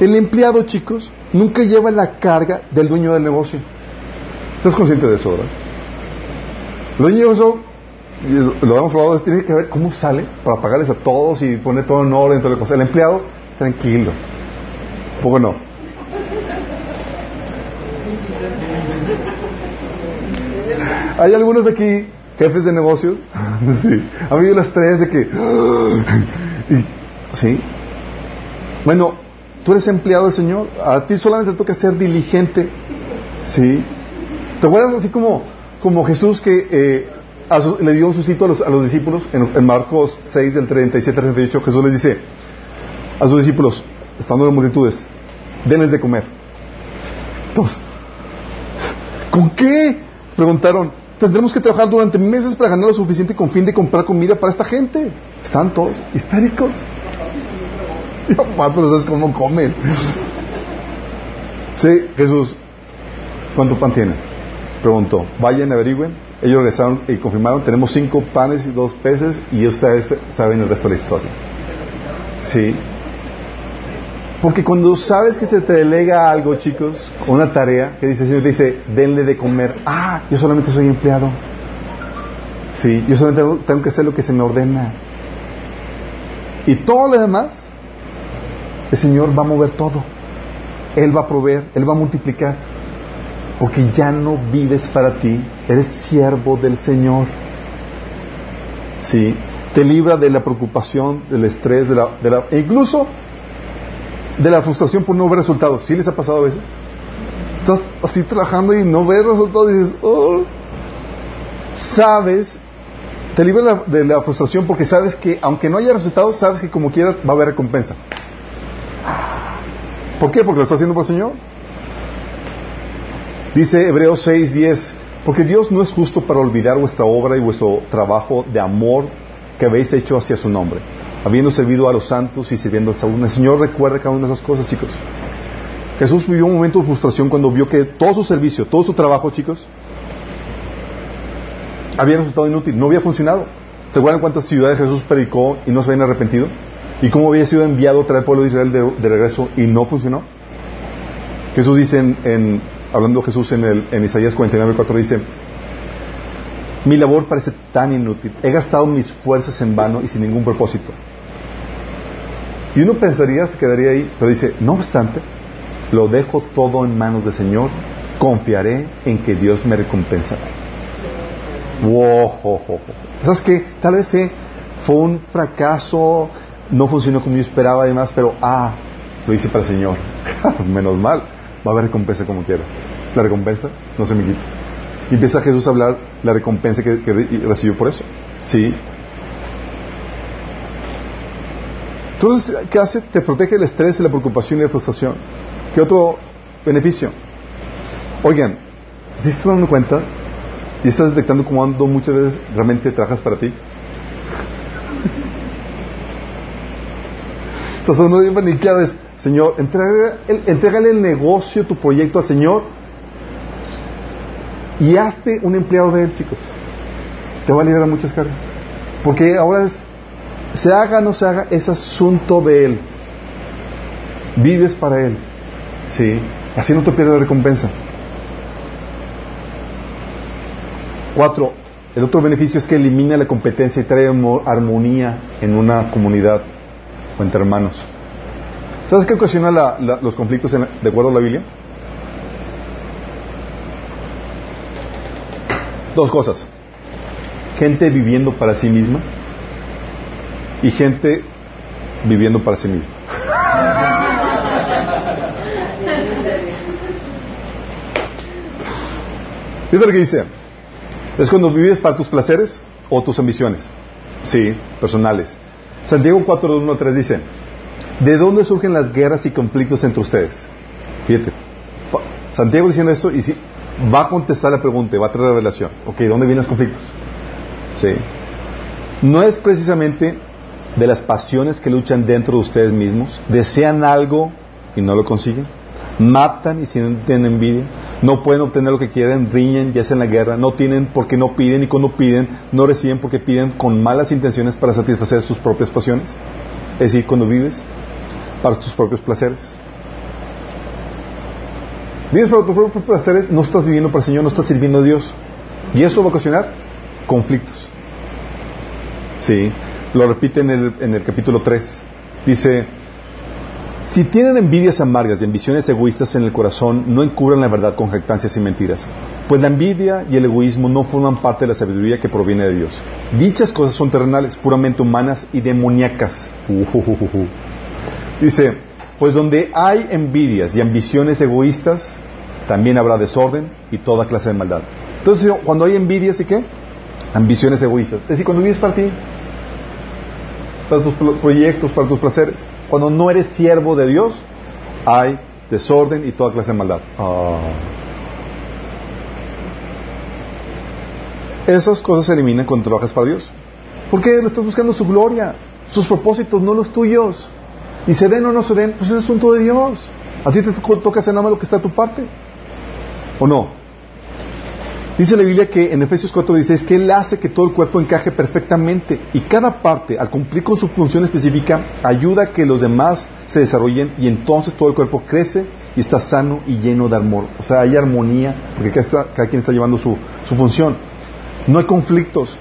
El empleado, chicos, nunca lleva la carga del dueño del negocio. ¿Estás consciente de eso, verdad? El dueño del negocio, lo hemos probado, tiene que ver cómo sale para pagarles a todos y poner todo en orden, toda la cosa. El empleado, tranquilo. Poco no. Hay algunos aquí, jefes de negocios, sí, han vivido las tres de que, sí. Bueno, tú eres empleado del Señor, a ti solamente te toca ser diligente, sí. ¿Te acuerdas así como, como Jesús que eh, le dio un suscito a los, a los discípulos en, Marcos 6 del 37 al 38? Jesús les dice a sus discípulos, estando en multitudes, denles de comer. ¿con qué? Preguntaron, tendremos que trabajar durante meses para ganar lo suficiente con fin de comprar comida para esta gente. Están todos histéricos. Y aparte no sabes cómo comen. Sí, Jesús, ¿cuánto pan tienen? Preguntó. Vayan, averigüen. Ellos regresaron y confirmaron, tenemos cinco panes y dos peces y ustedes saben el resto de la historia. Sí. Porque cuando sabes que se te delega algo, chicos, una tarea, que dice el Señor, dice, denle de comer. Ah, yo solamente soy empleado. Sí, yo solamente tengo que hacer lo que se me ordena. Y todo lo demás, el Señor va a mover todo. Él va a proveer, Él va a multiplicar. Porque ya no vives para ti, eres siervo del Señor. Sí, te libra de la preocupación, del estrés, de la, de la incluso de la frustración por no ver resultados. ¿Sí les ha pasado a veces? Estás así trabajando y no ves resultados y dices, oh. Sabes, te libra de la frustración porque sabes que aunque no haya resultados, sabes que como quieras va a haber recompensa. ¿Por qué? Porque lo está haciendo por el Señor. Dice Hebreos 6, 10, porque Dios no es justo para olvidar vuestra obra y vuestro trabajo de amor que habéis hecho hacia su nombre habiendo servido a los santos y sirviendo al Saúl. El Señor recuerda cada una de esas cosas, chicos. Jesús vivió un momento de frustración cuando vio que todo su servicio, todo su trabajo, chicos, había resultado inútil, no había funcionado. ¿Se acuerdan cuántas ciudades Jesús predicó y no se habían arrepentido? ¿Y cómo había sido enviado a traer al pueblo de Israel de, regreso y no funcionó? Jesús dice, en, hablando Jesús en, en Isaías 49, 4, dice, mi labor parece tan inútil, he gastado mis fuerzas en vano y sin ningún propósito. Y uno pensaría, se quedaría ahí, pero dice, no obstante, lo dejo todo en manos del Señor, confiaré en que Dios me recompensará. Wow, ¿Sabes qué? Tal vez fue un fracaso, no funcionó como yo esperaba además, pero ah, lo hice para el Señor. Menos mal, va a haber recompensa como quiera. La recompensa no se me quita. Y empieza Jesús a hablar la recompensa que, que recibió por eso. Sí, Entonces, ¿qué hace? Te protege del estrés, la preocupación y la frustración. ¿Qué otro beneficio? Oigan, si estás dando cuenta y estás detectando cómo ando muchas veces realmente trabajas para ti. Entonces uno ni qué haces, Señor, entrégale, el negocio, tu proyecto al Señor y hazte un empleado de él, chicos. Te va a liberar muchas cargas. Porque ahora es se haga o no se haga, es asunto de Él. Vives para Él. ¿Sí? Así no te pierdes la recompensa. Cuatro, el otro beneficio es que elimina la competencia y trae armonía en una comunidad o entre hermanos. ¿Sabes qué ocasiona los conflictos de acuerdo a la Biblia? Dos cosas. Gente viviendo para sí misma y gente viviendo para sí misma. Fíjate lo que dice. Es cuando vives para tus placeres o tus ambiciones. Sí, personales. Santiago 4, 1 3 dice, ¿de dónde surgen las guerras y conflictos entre ustedes? Fíjate. Santiago diciendo esto y si va a contestar la pregunta, va a traer la revelación. Ok, ¿dónde vienen los conflictos? Sí. No es precisamente de las pasiones que luchan dentro de ustedes mismos, desean algo y no lo consiguen, matan y sienten envidia, No pueden obtener lo que quieren, riñen, ya sea en la guerra, no tienen porque no piden y cuando piden, no reciben porque piden con malas intenciones para satisfacer sus propias pasiones. Es decir, cuando vives para tus propios placeres. Vives para tus propios placeres, no estás viviendo para el Señor, no estás sirviendo a Dios. Y eso va a ocasionar conflictos. Sí, lo repite en el, en el capítulo 3. Dice, si tienen envidias amargas y ambiciones egoístas en el corazón, no encubran la verdad con jactancias y mentiras. Pues la envidia y el egoísmo no forman parte de la sabiduría que proviene de Dios. Dichas cosas son terrenales, puramente humanas y demoníacas. Dice, pues donde hay envidias y ambiciones egoístas, también habrá desorden y toda clase de maldad. Entonces, cuando hay envidias y qué? Ambiciones egoístas. Es decir, cuando vives para ti, para tus proyectos, para tus placeres. Cuando no eres siervo de Dios, hay desorden y toda clase de maldad. Ah. Esas cosas se eliminan cuando trabajas para Dios. Porque le estás buscando su gloria, sus propósitos, no los tuyos. Y se den o no se den, pues es asunto de Dios. A ti te toca hacer nada más lo que está a tu parte. ¿O no? Dice la Biblia que en Efesios 4 dice es que Él hace que todo el cuerpo encaje perfectamente y cada parte, al cumplir con su función específica, ayuda a que los demás se desarrollen y entonces todo el cuerpo crece y está sano y lleno de amor. O sea, hay armonía porque cada, quien está llevando su, función. No hay conflictos,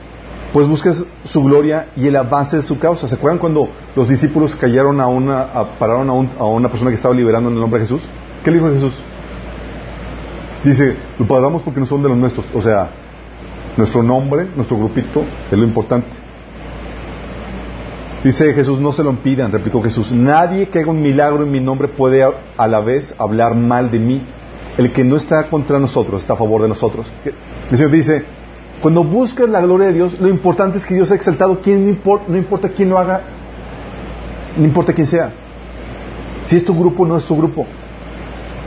pues buscas su gloria y el avance de su causa. ¿Se acuerdan cuando los discípulos cayeron a una, pararon a, a una persona que estaba liberando en el nombre de Jesús? ¿Qué le dijo Jesús? Dice, lo pagamos porque no son de los nuestros. O sea, nuestro nombre, nuestro grupito, es lo importante. Dice Jesús, no se lo impidan, replicó Jesús. Nadie que haga un milagro en mi nombre puede a la vez hablar mal de mí. El que no está contra nosotros está a favor de nosotros. El dice, cuando buscas la gloria de Dios, lo importante es que Dios sea exaltado. ¿Quién no, importa, no importa quién lo haga, no importa quién sea. Si es tu grupo, no es tu grupo.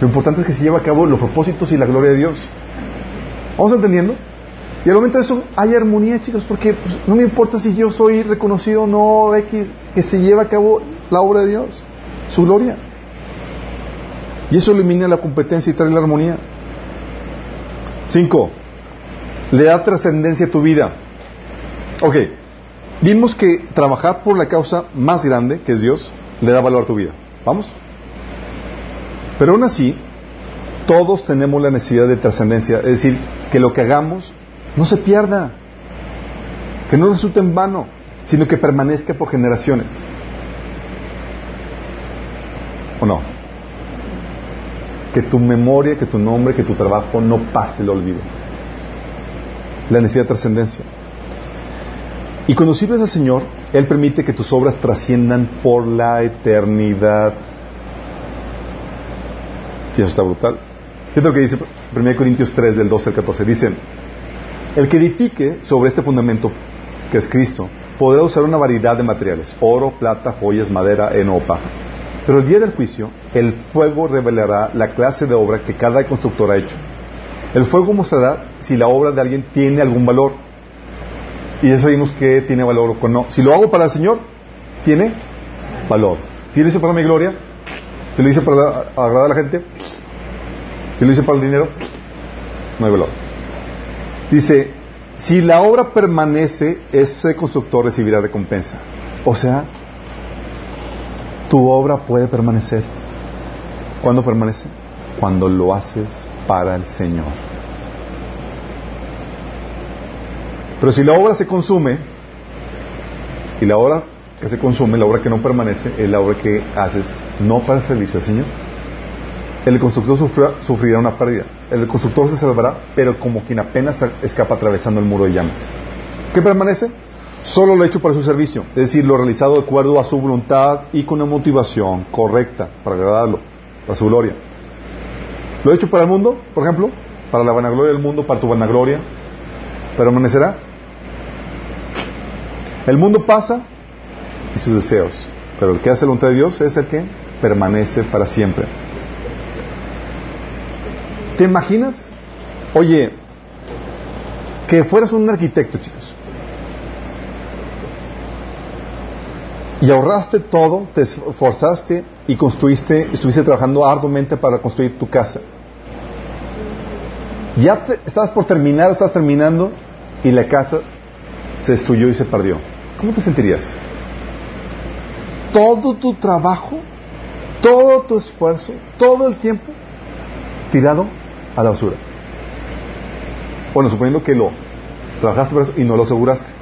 Lo importante es que se lleve a cabo los propósitos y la gloria de Dios. ¿Vamos entendiendo? Y al momento de eso hay armonía, chicos, porque pues, no me importa si yo soy reconocido o no, X, que se lleve a cabo la obra de Dios, su gloria. Y eso elimina la competencia y trae la armonía. Cinco, le da trascendencia a tu vida. Ok, vimos que trabajar por la causa más grande, que es Dios, le da valor a tu vida. ¿Vamos? Pero aún así, todos tenemos la necesidad de trascendencia, es decir, que lo que hagamos no se pierda, que no resulte en vano, sino que permanezca por generaciones. ¿O no? Que tu memoria, que tu nombre, que tu trabajo no pase el olvido. La necesidad de trascendencia. Y cuando sirves al Señor, Él permite que tus obras trasciendan por la eternidad. Y eso está brutal. es lo que dice 1 Corintios 3, del 12 al 14. Dice, el que edifique sobre este fundamento, que es Cristo, podrá usar una variedad de materiales, oro, plata, joyas, madera, heno o paja. Pero el día del juicio, el fuego revelará la clase de obra que cada constructor ha hecho. El fuego mostrará si la obra de alguien tiene algún valor. Y ya sabemos que tiene valor o no. Si lo hago para el Señor, tiene valor. Si lo hice para mi gloria, si lo hice para agradar a la gente, si lo hice para el dinero, no hay valor. Dice, si la obra permanece, ese constructor recibirá recompensa. O sea, tu obra puede permanecer. ¿Cuándo permanece? Cuando lo haces para el Señor. Pero si la obra se consume, y la obra que se consume, la obra que no permanece, es la obra que haces no para el servicio al Señor. El constructor sufrirá una pérdida. El constructor se salvará, pero como quien apenas escapa atravesando el muro de llamas. ¿Qué permanece? Solo lo hecho para su servicio, es decir, lo realizado de acuerdo a su voluntad y con una motivación correcta para agradarlo, para su gloria. Lo hecho para el mundo, por ejemplo, para la vanagloria del mundo, para tu vanagloria, permanecerá. El mundo pasa y sus deseos. Pero el que hace la voluntad de Dios es el que permanece para siempre. ¿Te imaginas? Oye, que fueras un arquitecto, chicos. Y ahorraste todo, te esforzaste y construiste, estuviste trabajando arduamente para construir tu casa. Ya estabas por terminar, estabas terminando y la casa se destruyó y se perdió. ¿Cómo te sentirías? Todo tu trabajo, todo tu esfuerzo, todo el tiempo tirado a la basura. Bueno, suponiendo que lo trabajaste y no lo aseguraste.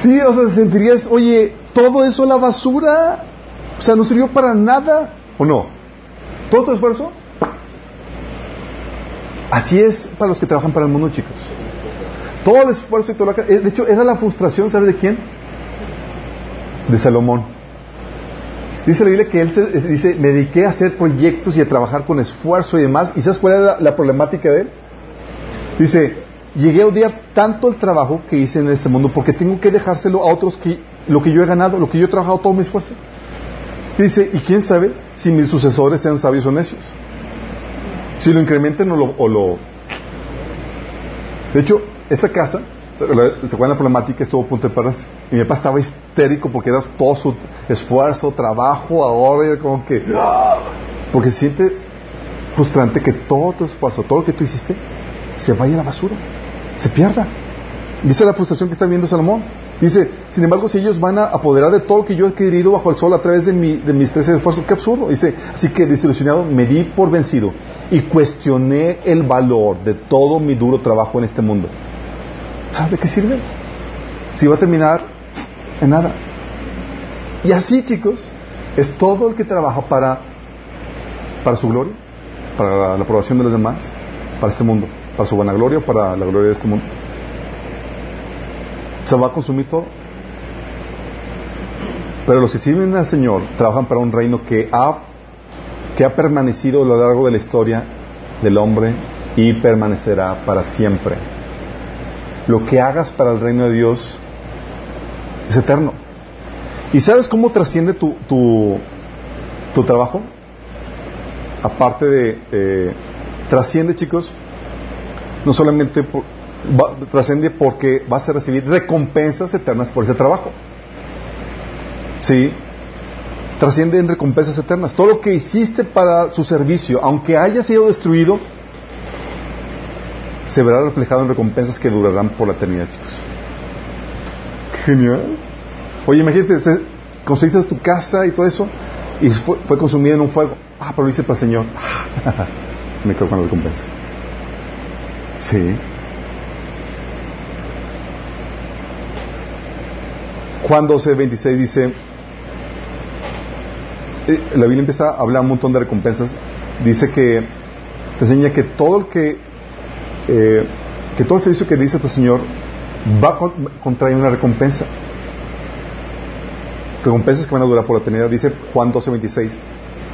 Sí, o sea, sentirías, oye, todo eso a la basura, o sea, no sirvió para nada, ¿o no? ¿Todo tu esfuerzo? Así es para los que trabajan para el mundo, chicos. Todo el esfuerzo y todo lo que... De hecho, era la frustración, ¿sabes de quién? De Salomón. Dice la Biblia que él se, dice, me dediqué a hacer proyectos y a trabajar con esfuerzo y demás. ¿Y sabes cuál era la, la problemática de él? Dice, llegué a odiar tanto el trabajo que hice en este mundo porque tengo que dejárselo a otros que lo que yo he ganado, lo que yo he trabajado todo mi esfuerzo. Dice, y quién sabe si mis sucesores sean sabios o necios. Si lo incrementen o lo... O lo... De hecho, esta casa, ¿se acuerdan la problemática? Estuvo a punto de perderse. Y mi papá estaba histérico porque era todo su esfuerzo, trabajo, ahora, como que... Porque se siente frustrante que todo tu esfuerzo, todo lo que tú hiciste, se vaya a la basura, se pierda. Y esa es la frustración que está viendo Salomón. Dice, sin embargo, si ellos van a apoderar de todo lo que yo he querido bajo el sol a través de, mi, de mis tres esfuerzos, qué absurdo. Dice, así que desilusionado me di por vencido y cuestioné el valor de todo mi duro trabajo en este mundo. ¿Sabes de qué sirve? Si va a terminar en nada. Y así, chicos, es todo el que trabaja para, para su gloria, para la aprobación de los demás, para este mundo para su vanagloria para la gloria de este mundo. Se va a consumir todo. Pero los que sirven al Señor trabajan para un reino que ha, que ha permanecido a lo largo de la historia del hombre y permanecerá para siempre. Lo que hagas para el reino de Dios es eterno. ¿Y sabes cómo trasciende tu, tu, tu trabajo? Aparte de... Eh, trasciende, chicos, no solamente trasciende porque vas a recibir recompensas eternas por ese trabajo. ¿Sí? Trasciende en recompensas eternas. Todo lo que hiciste para su servicio, aunque haya sido destruido, se verá reflejado en recompensas que durarán por la eternidad, chicos. Genial. Oye, imagínate, construiste tu casa y todo eso, y fue, fue consumido en un fuego. Ah, pero lo hice para el Señor. Me quedo con la recompensa. Sí. Juan 12, 26 dice, eh, la Biblia empieza a hablar un montón de recompensas, dice que te enseña que todo el que, eh, que todo el servicio que dice este Señor va a contraer una recompensa. Recompensas que van a durar por la eternidad, dice Juan 12, 26.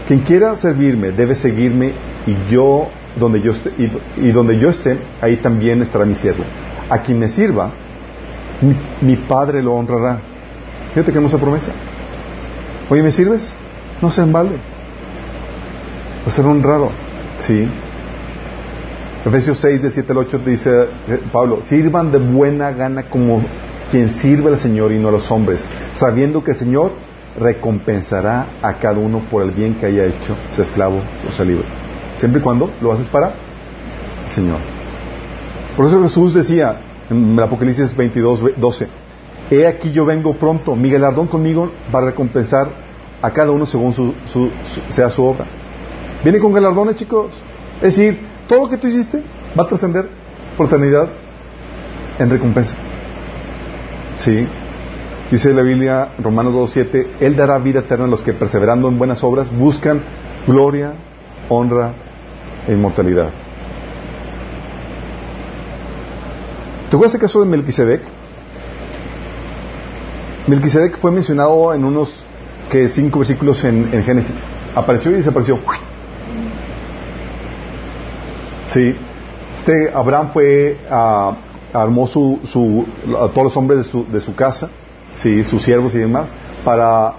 Quien quiera servirme debe seguirme y yo donde yo esté, y, donde yo esté, ahí también estará mi siervo. A quien me sirva, mi, Padre lo honrará. Fíjate que hermosa promesa. Oye, ¿me sirves? No se vale. Va a ser honrado. Sí. Efesios 6, del 7 al 8 dice eh, Pablo, sirvan de buena gana como quien sirve al Señor y no a los hombres, sabiendo que el Señor recompensará a cada uno por el bien que haya hecho, sea esclavo o sea libre. Siempre y cuando lo haces para el Señor. Por eso Jesús decía en el Apocalipsis 22, 12, He aquí yo vengo pronto, mi galardón conmigo para recompensar a cada uno según su, sea su obra. Viene con galardones, chicos. Es decir, todo lo que tú hiciste va a trascender por eternidad en recompensa. Sí. Dice la Biblia, Romanos 2.7, Él dará vida eterna a los que perseverando en buenas obras buscan gloria, honra e inmortalidad. ¿Te acuerdas el caso de Melquisedec? Melquisedec fue mencionado en unos que cinco versículos en, Génesis. Apareció y desapareció. Sí. Este Abraham fue a, armó su, su, a todos los hombres de su, de su casa, sí, sus siervos y demás, para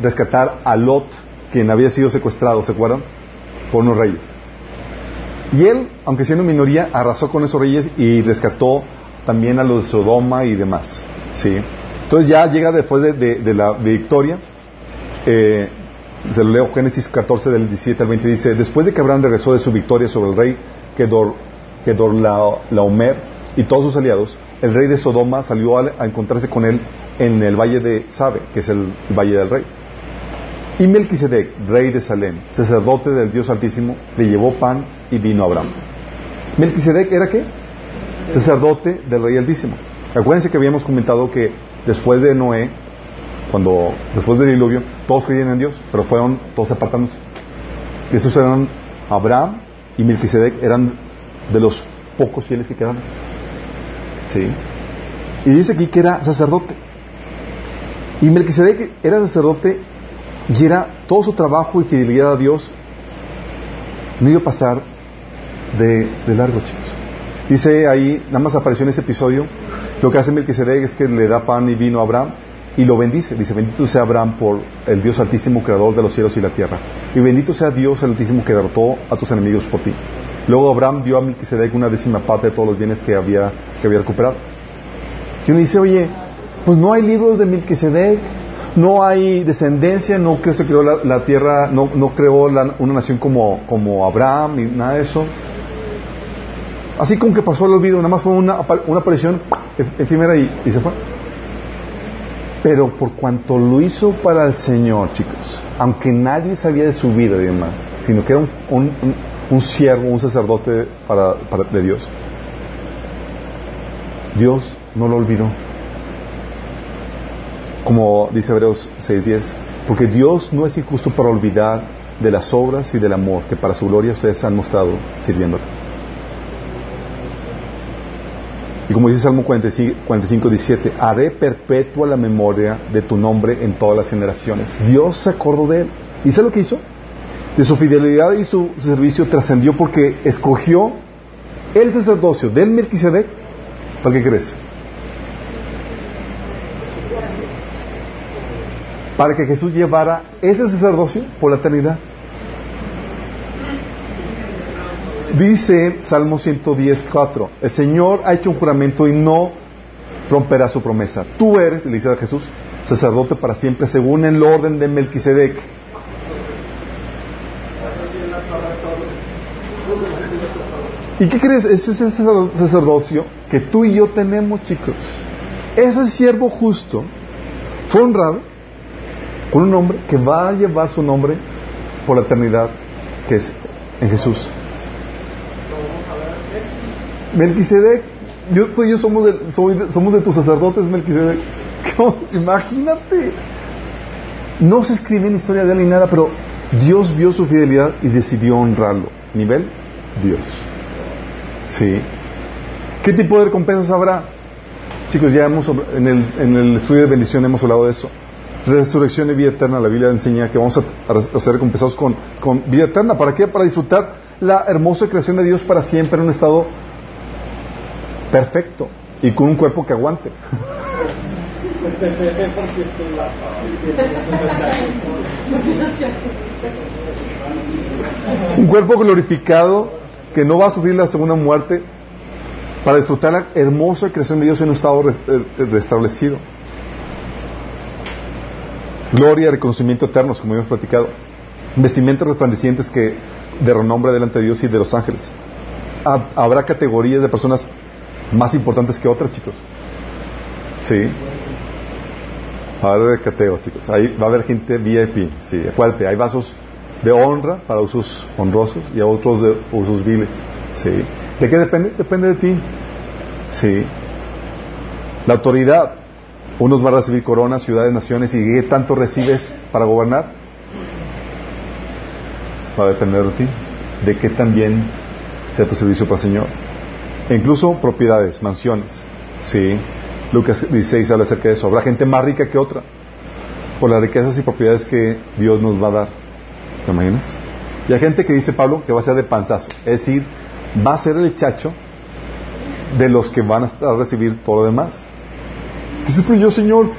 rescatar a Lot, quien había sido secuestrado, ¿se acuerdan? Por unos reyes. Y él, aunque siendo minoría, arrasó con esos reyes y rescató también a los de Sodoma y demás. Sí. Entonces ya llega después de, la victoria. Eh, se lo leo Génesis 14 del 17 al 20 dice, después de que Abraham regresó de su victoria sobre el rey Kedor, Laomer y todos sus aliados, el rey de Sodoma salió a, encontrarse con él en el valle de Sabe, que es el, valle del rey. Y Melquisedec, rey de Salem, sacerdote del Dios Altísimo, le llevó pan y vino a Abraham. Melquisedec era qué? Sacerdote del Rey Altísimo. Acuérdense que habíamos comentado que después de Noé, cuando después del diluvio, todos creían en Dios, pero fueron todos apartándose. Y esos eran Abraham y Melquisedec, eran de los pocos fieles que quedaban. ¿Sí? Y dice aquí que era sacerdote. Y Melquisedec era sacerdote y era todo su trabajo y fidelidad a Dios no iba a pasar de, de largo, chicos. Dice ahí, nada más apareció en ese episodio, lo que hace Melquisedec es que le da pan y vino a Abraham y lo bendice. Dice, bendito sea Abraham por el Dios altísimo, creador de los cielos y la tierra. Y bendito sea Dios altísimo que derrotó a tus enemigos por ti. Luego Abraham dio a Melquisedec una décima parte de todos los bienes que había, que había recuperado. Y uno dice, oye, pues no hay libros de Melquisedec, no hay descendencia, no creo se creó la, tierra, no, no creó una nación como, como Abraham y nada de eso. Así como que pasó el olvido, nada más fue una, una aparición efímera y, y, se fue. Pero por cuanto lo hizo para el Señor, chicos, aunque nadie sabía de su vida y demás, sino que era un, un, siervo, un sacerdote para, de Dios, Dios no lo olvidó. Como dice Hebreos 6:10, porque Dios no es injusto para olvidar de las obras y del amor que para su gloria ustedes han mostrado sirviéndole. Y como dice Salmo 45, 17, haré perpetua la memoria de tu nombre en todas las generaciones. Dios se acordó de él. ¿Y sabe lo que hizo? De su fidelidad y su servicio trascendió porque escogió el sacerdocio del Melquisedec. ¿Para qué crees? Para que Jesús llevara ese sacerdocio por la eternidad. Dice Salmo 110, el Señor ha hecho un juramento y no romperá su promesa. Tú eres, le dice a Jesús, sacerdote para siempre según el orden de Melquisedec. ¿Y qué crees? Ese es el sacerdocio que tú y yo tenemos, chicos. Ese siervo justo fue honrado con un hombre que va a llevar su nombre por la eternidad, que es en Jesús. Melquisedec, yo, tú y yo somos de, somos de tus sacerdotes, Melquisedec. Imagínate. No se escribe en historia de ni nada, pero Dios vio su fidelidad y decidió honrarlo. Nivel, Dios. Sí. ¿Qué tipo de recompensas habrá? Chicos, ya hemos, en el, en el estudio de bendición hemos hablado de eso. Resurrección y vida eterna. La Biblia enseña que vamos a, a ser recompensados con, con vida eterna. ¿Para qué? Para disfrutar la hermosa creación de Dios para siempre en un estado perfecto y con un cuerpo que aguante. un cuerpo glorificado que no va a sufrir la segunda muerte para disfrutar la hermosa creación de Dios en un estado eh, restablecido. Gloria y reconocimiento eternos, como hemos platicado. Vestimentas resplandecientes que de renombre delante de Dios y de los ángeles. Habrá categorías de personas más importantes que otras, chicos. Sí. Va a haber cateos, chicos. Ahí va a haber gente VIP. Sí, acuérdate, hay vasos de honra para usos honrosos y a otros de usos viles. Sí. ¿De qué depende? Depende de ti. Sí. La autoridad. Unos van a recibir coronas, ciudades, naciones. ¿Y qué tanto recibes para gobernar? Va a depender de ti. De qué también sea tu servicio para el Señor. E incluso propiedades, mansiones. Sí. Lucas 16 habla acerca de eso. Habrá gente más rica que otra por las riquezas y propiedades que Dios nos va a dar. ¿Te imaginas? Y hay gente que dice Pablo que va a ser de panzazo. Es decir, va a ser el chacho de los que van a recibir todo lo demás. Dice, pero yo, Señor,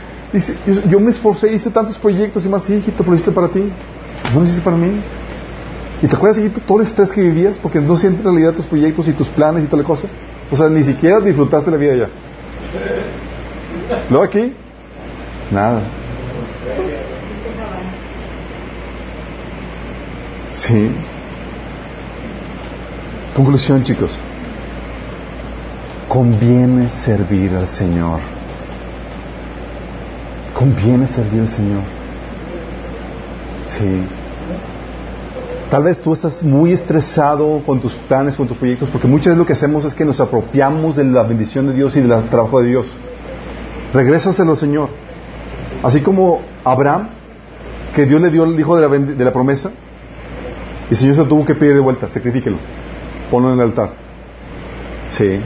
yo, me esforcé, hice tantos proyectos y más, sí, hijito, pero lo hice para ti. No lo hiciste para mí. ¿Y te acuerdas, hijito, todo el estrés que vivías? Porque no sientes en realidad tus proyectos y tus planes y toda la cosa. O sea, ni siquiera disfrutaste la vida ya. Luego aquí, nada. Sí. Conclusión, chicos. Conviene servir al Señor. Conviene servir al Señor. Sí. Tal vez tú estás muy estresado con tus planes, con tus proyectos, porque muchas veces lo que hacemos es que nos apropiamos de la bendición de Dios y del trabajo de Dios. Regrésaselo Señor. Así como Abraham, que Dios le dio el hijo de la, de la promesa, y el Señor se tuvo que pedir de vuelta, sacrifíquelo, ponlo en el altar. Sí.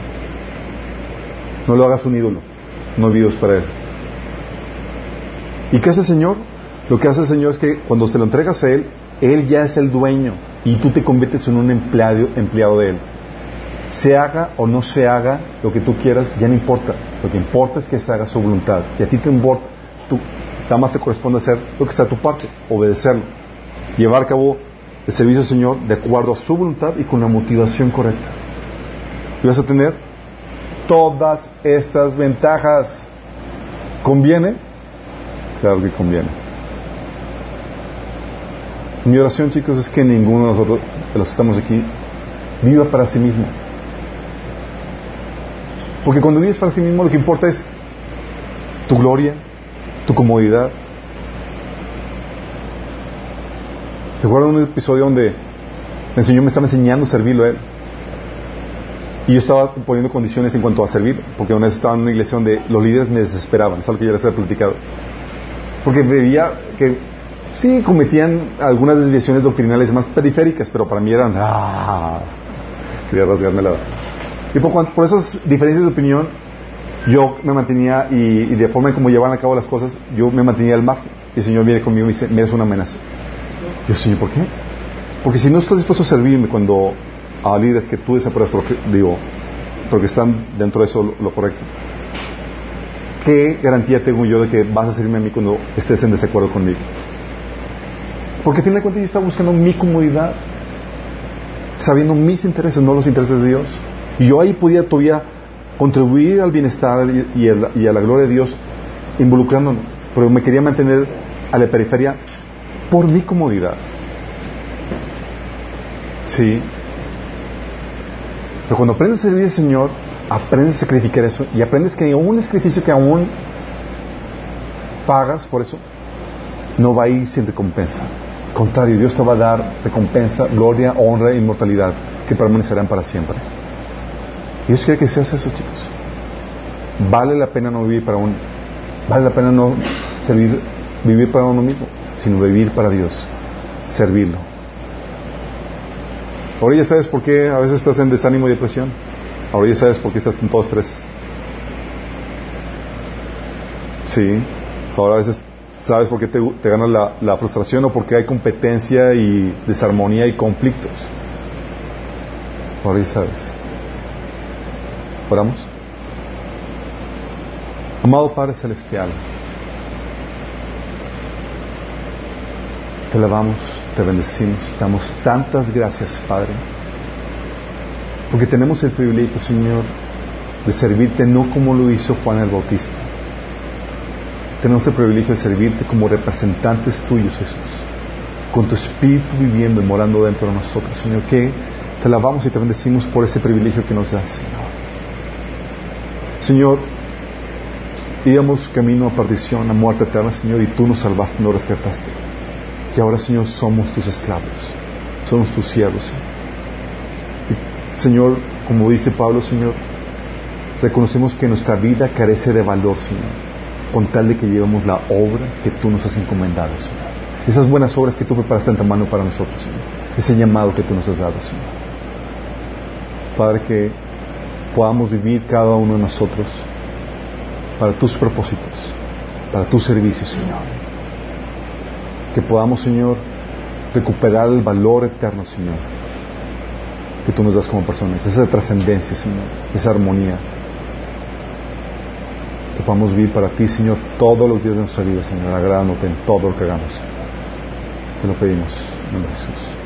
No lo hagas un ídolo, no olvides para Él. ¿Y qué hace el Señor? Lo que hace el Señor es que cuando se lo entregas a Él, él ya es el dueño y tú te conviertes en un empleado, empleado de Él. Se haga o no se haga lo que tú quieras, ya no importa. Lo que importa es que se haga su voluntad. Y a ti te importa, tú, nada te corresponde hacer lo que está a tu parte, obedecerlo. Llevar a cabo el servicio al Señor de acuerdo a su voluntad y con la motivación correcta. Y vas a tener todas estas ventajas. ¿Conviene? Claro que conviene. Mi oración, chicos, es que ninguno de nosotros, de los que estamos aquí, viva para sí mismo. Porque cuando vives para sí mismo, lo que importa es tu gloria, tu comodidad. ¿Se acuerdan de un episodio donde el Señor me estaba enseñando a servirlo a Él? Y yo estaba poniendo condiciones en cuanto a servir, porque una vez estaba en una iglesia donde los líderes me desesperaban, es algo que ya les he platicado. Porque veía que sí cometían algunas desviaciones doctrinales más periféricas, pero para mí eran, ah, quería rasgarme la... Y por, por esas diferencias de opinión, yo me mantenía, y, de forma en como llevaban a cabo las cosas, yo me mantenía al margen. Y el Señor viene conmigo y me dice, me es una amenaza. yo, Señor, ¿por qué? Porque si no estás dispuesto a servirme cuando a líderes que tú desapruebas, digo, porque están dentro de eso lo, correcto, ¿qué garantía tengo yo de que vas a servirme a mí cuando estés en desacuerdo conmigo? Porque a fin de cuentas yo estaba buscando mi comodidad, sabiendo mis intereses, no los intereses de Dios. Yo ahí podía todavía contribuir al bienestar y, a la gloria de Dios involucrándome. Pero me quería mantener a la periferia por mi comodidad. Sí. Pero cuando aprendes a servir al Señor, aprendes a sacrificar eso y aprendes que un sacrificio que aún pagas por eso, no va a ir sin recompensa contrario, Dios te va a dar recompensa, gloria, honra e inmortalidad que permanecerán para siempre. Dios quiere que seas eso, chicos. Vale la pena no vivir para uno. Vale la pena no servir, vivir para uno mismo, sino vivir para Dios, servirlo. Ahora ya sabes por qué a veces estás en desánimo y depresión. Ahora ya sabes por qué estás en todo estrés. Sí. Ahora a veces ¿Sabes por qué te, gana la, frustración o porque hay competencia y desarmonía y conflictos? Por ahí sabes. Oramos. Amado Padre Celestial, te alabamos, te bendecimos, te damos tantas gracias, Padre, porque tenemos el privilegio, Señor, de servirte no como lo hizo Juan el Bautista tenemos el privilegio de servirte como representantes tuyos, Jesús, con tu Espíritu viviendo y morando dentro de nosotros, Señor, que te alabamos y te bendecimos por ese privilegio que nos das, Señor. Señor, íbamos camino a perdición, a muerte eterna, Señor, y tú nos salvaste, nos rescataste. Y ahora, Señor, somos tus esclavos, somos tus siervos, Señor. Y, Señor, como dice Pablo, Señor, reconocemos que nuestra vida carece de valor, Señor con tal de que llevemos la obra que tú nos has encomendado, Señor. Esas buenas obras que tú preparaste en mano para nosotros, Señor. Ese llamado que tú nos has dado, Señor. Padre, que podamos vivir cada uno de nosotros para tus propósitos, para tu servicio, Señor. Que podamos, Señor, recuperar el valor eterno, Señor, que tú nos das como personas, esa trascendencia, Señor, esa armonía, que podamos vivir para ti, Señor, todos los días de nuestra vida, Señor, agradándote en todo lo que hagamos. Te lo pedimos nombre Jesús.